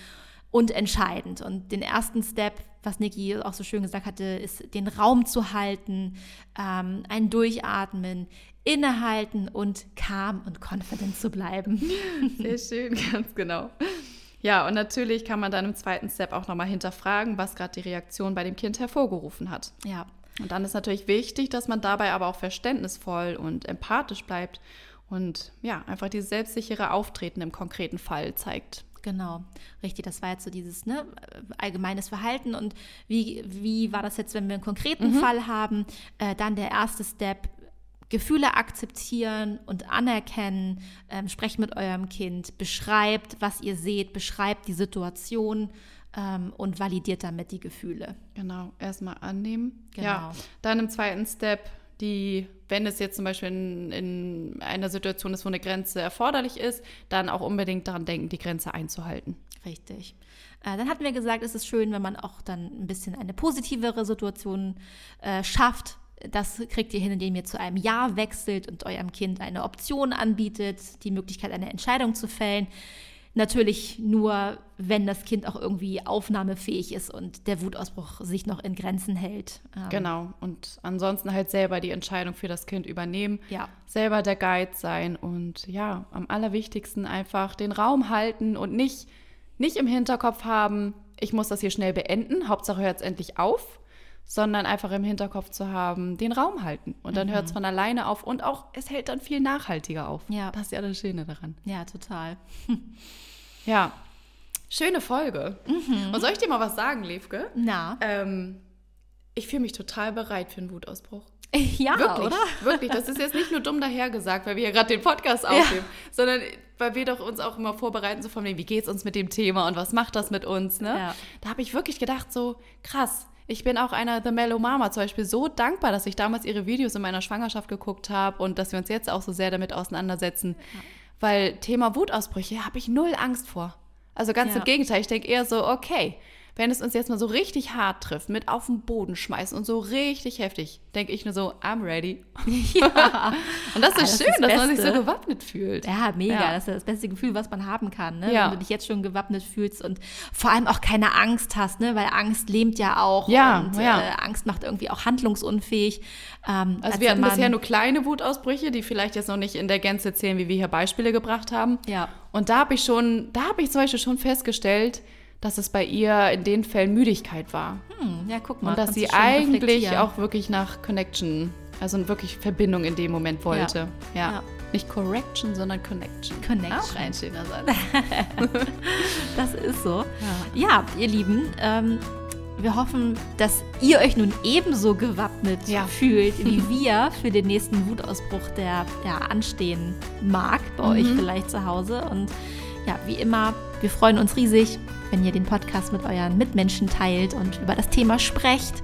und entscheidend. Und den ersten Step, was Niki auch so schön gesagt hatte, ist den Raum zu halten, ähm, ein Durchatmen, innehalten und calm und confident zu bleiben. Sehr schön, ganz genau. Ja, und natürlich kann man dann im zweiten Step auch nochmal hinterfragen, was gerade die Reaktion bei dem Kind hervorgerufen hat. Ja. Und dann ist natürlich wichtig, dass man dabei aber auch verständnisvoll und empathisch bleibt und ja, einfach dieses selbstsichere Auftreten im konkreten Fall zeigt. Genau, richtig. Das war jetzt so dieses ne, allgemeines Verhalten. Und wie, wie war das jetzt, wenn wir einen konkreten mhm. Fall haben? Äh, dann der erste Step, Gefühle akzeptieren und anerkennen. Ähm, sprecht mit eurem Kind, beschreibt, was ihr seht, beschreibt die Situation ähm, und validiert damit die Gefühle. Genau, erstmal annehmen. Genau. Ja, dann im zweiten Step die, wenn es jetzt zum Beispiel in, in, einer Situation ist, wo eine Grenze erforderlich ist, dann auch unbedingt daran denken, die Grenze einzuhalten. Richtig. Äh, dann hatten wir gesagt, es ist schön, wenn man auch dann ein bisschen eine positivere Situation äh, schafft. Das kriegt ihr hin, indem ihr zu einem Ja wechselt und eurem Kind eine Option anbietet, die Möglichkeit, eine Entscheidung zu fällen. Natürlich nur, wenn das Kind auch irgendwie aufnahmefähig ist und der Wutausbruch sich noch in Grenzen hält. Ähm genau. Und ansonsten halt selber die Entscheidung für das Kind übernehmen. Ja. Selber der Guide sein und ja, am allerwichtigsten einfach den Raum halten und nicht, nicht im Hinterkopf haben, ich muss das hier schnell beenden, Hauptsache hört es endlich auf, sondern einfach im Hinterkopf zu haben, den Raum halten. Und dann mhm. hört es von alleine auf und auch, es hält dann viel nachhaltiger auf. Ja. Das ist ja das Schöne daran. Ja, total. Ja, schöne Folge. Mhm. Und soll ich dir mal was sagen, Levke? Na? Ähm, ich fühle mich total bereit für einen Wutausbruch. Ja, wirklich, oder? Wirklich, das ist jetzt nicht nur dumm dahergesagt, weil wir ja gerade den Podcast aufnehmen, ja. sondern weil wir doch uns auch immer vorbereiten, so von dem, wie geht's uns mit dem Thema und was macht das mit uns, ne? Ja. Da habe ich wirklich gedacht, so krass. Ich bin auch einer The Mellow Mama zum Beispiel so dankbar, dass ich damals ihre Videos in meiner Schwangerschaft geguckt habe und dass wir uns jetzt auch so sehr damit auseinandersetzen. Ja. Weil Thema Wutausbrüche habe ich null Angst vor. Also ganz ja. im Gegenteil, ich denke eher so, okay, wenn es uns jetzt mal so richtig hart trifft, mit auf den Boden schmeißen und so richtig heftig, denke ich nur so, I'm ready. Ja. und das ist ah, das schön, ist das dass man sich so gewappnet fühlt. Ja, mega. Ja. Das ist das beste Gefühl, was man haben kann, ne? Ja. wenn du dich jetzt schon gewappnet fühlst und vor allem auch keine Angst hast, ne? weil Angst lähmt ja auch ja, und ja. Äh, Angst macht irgendwie auch handlungsunfähig. Ähm, also wir hatten bisher nur kleine Wutausbrüche, die vielleicht jetzt noch nicht in der Gänze zählen, wie wir hier Beispiele gebracht haben. Ja. Und da habe ich schon, da habe ich zum Beispiel schon festgestellt, dass es bei ihr in den Fällen Müdigkeit war. Hm, ja, guck mal. Und dass sie eigentlich auch wirklich nach Connection, also wirklich Verbindung in dem Moment wollte. Ja. ja. ja. Nicht Correction, sondern Connection. Connection. Auch ein schöner Satz. das ist so. Ja, ja ihr Lieben, ähm, wir hoffen, dass ihr euch nun ebenso gewappnet ja. fühlt, wie wir für den nächsten Wutausbruch, der ja, anstehen mag, bei mhm. euch vielleicht zu Hause. Und ja, wie immer, wir freuen uns riesig, wenn ihr den Podcast mit euren Mitmenschen teilt und über das Thema sprecht,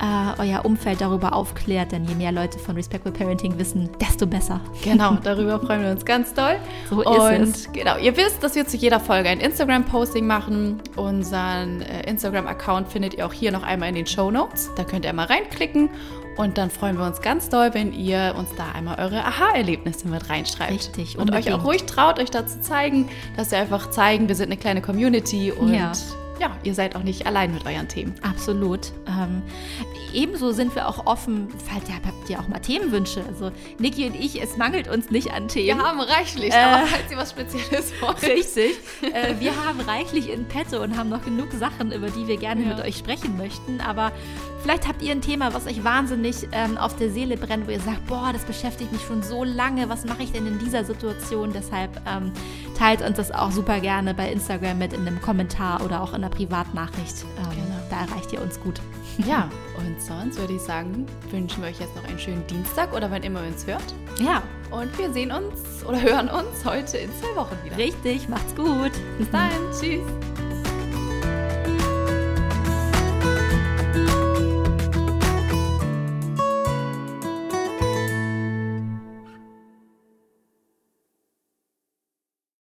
äh, euer Umfeld darüber aufklärt, denn je mehr Leute von Respectful Parenting wissen, desto besser. Genau, darüber freuen wir uns ganz doll. So und ist es. Genau, ihr wisst, dass wir zu jeder Folge ein Instagram-Posting machen. Unseren äh, Instagram-Account findet ihr auch hier noch einmal in den Show Notes. Da könnt ihr mal reinklicken und dann freuen wir uns ganz doll, wenn ihr uns da einmal eure Aha-Erlebnisse mit reinschreibt. Richtig. Und unbedingt. euch auch ruhig traut, euch da zu zeigen, dass wir einfach zeigen, wir sind eine kleine Community und ja ja, ihr seid auch nicht allein mit euren Themen. Absolut. Ähm, ebenso sind wir auch offen, falls ihr habt ihr auch mal Themenwünsche. Also Niki und ich, es mangelt uns nicht an Themen. Wir haben reichlich, äh, aber falls ihr was Spezielles wollt. Richtig. äh, wir haben reichlich in petto und haben noch genug Sachen, über die wir gerne ja. mit euch sprechen möchten. Aber Vielleicht habt ihr ein Thema, was euch wahnsinnig ähm, auf der Seele brennt, wo ihr sagt, boah, das beschäftigt mich schon so lange, was mache ich denn in dieser Situation? Deshalb ähm, teilt uns das auch super gerne bei Instagram mit in einem Kommentar oder auch in einer Privatnachricht. Ähm, genau. Da erreicht ihr uns gut. Ja, und sonst würde ich sagen, wünschen wir euch jetzt noch einen schönen Dienstag oder wann immer ihr uns hört. Ja. Und wir sehen uns oder hören uns heute in zwei Wochen wieder. Richtig, macht's gut. Bis dann. Tschüss.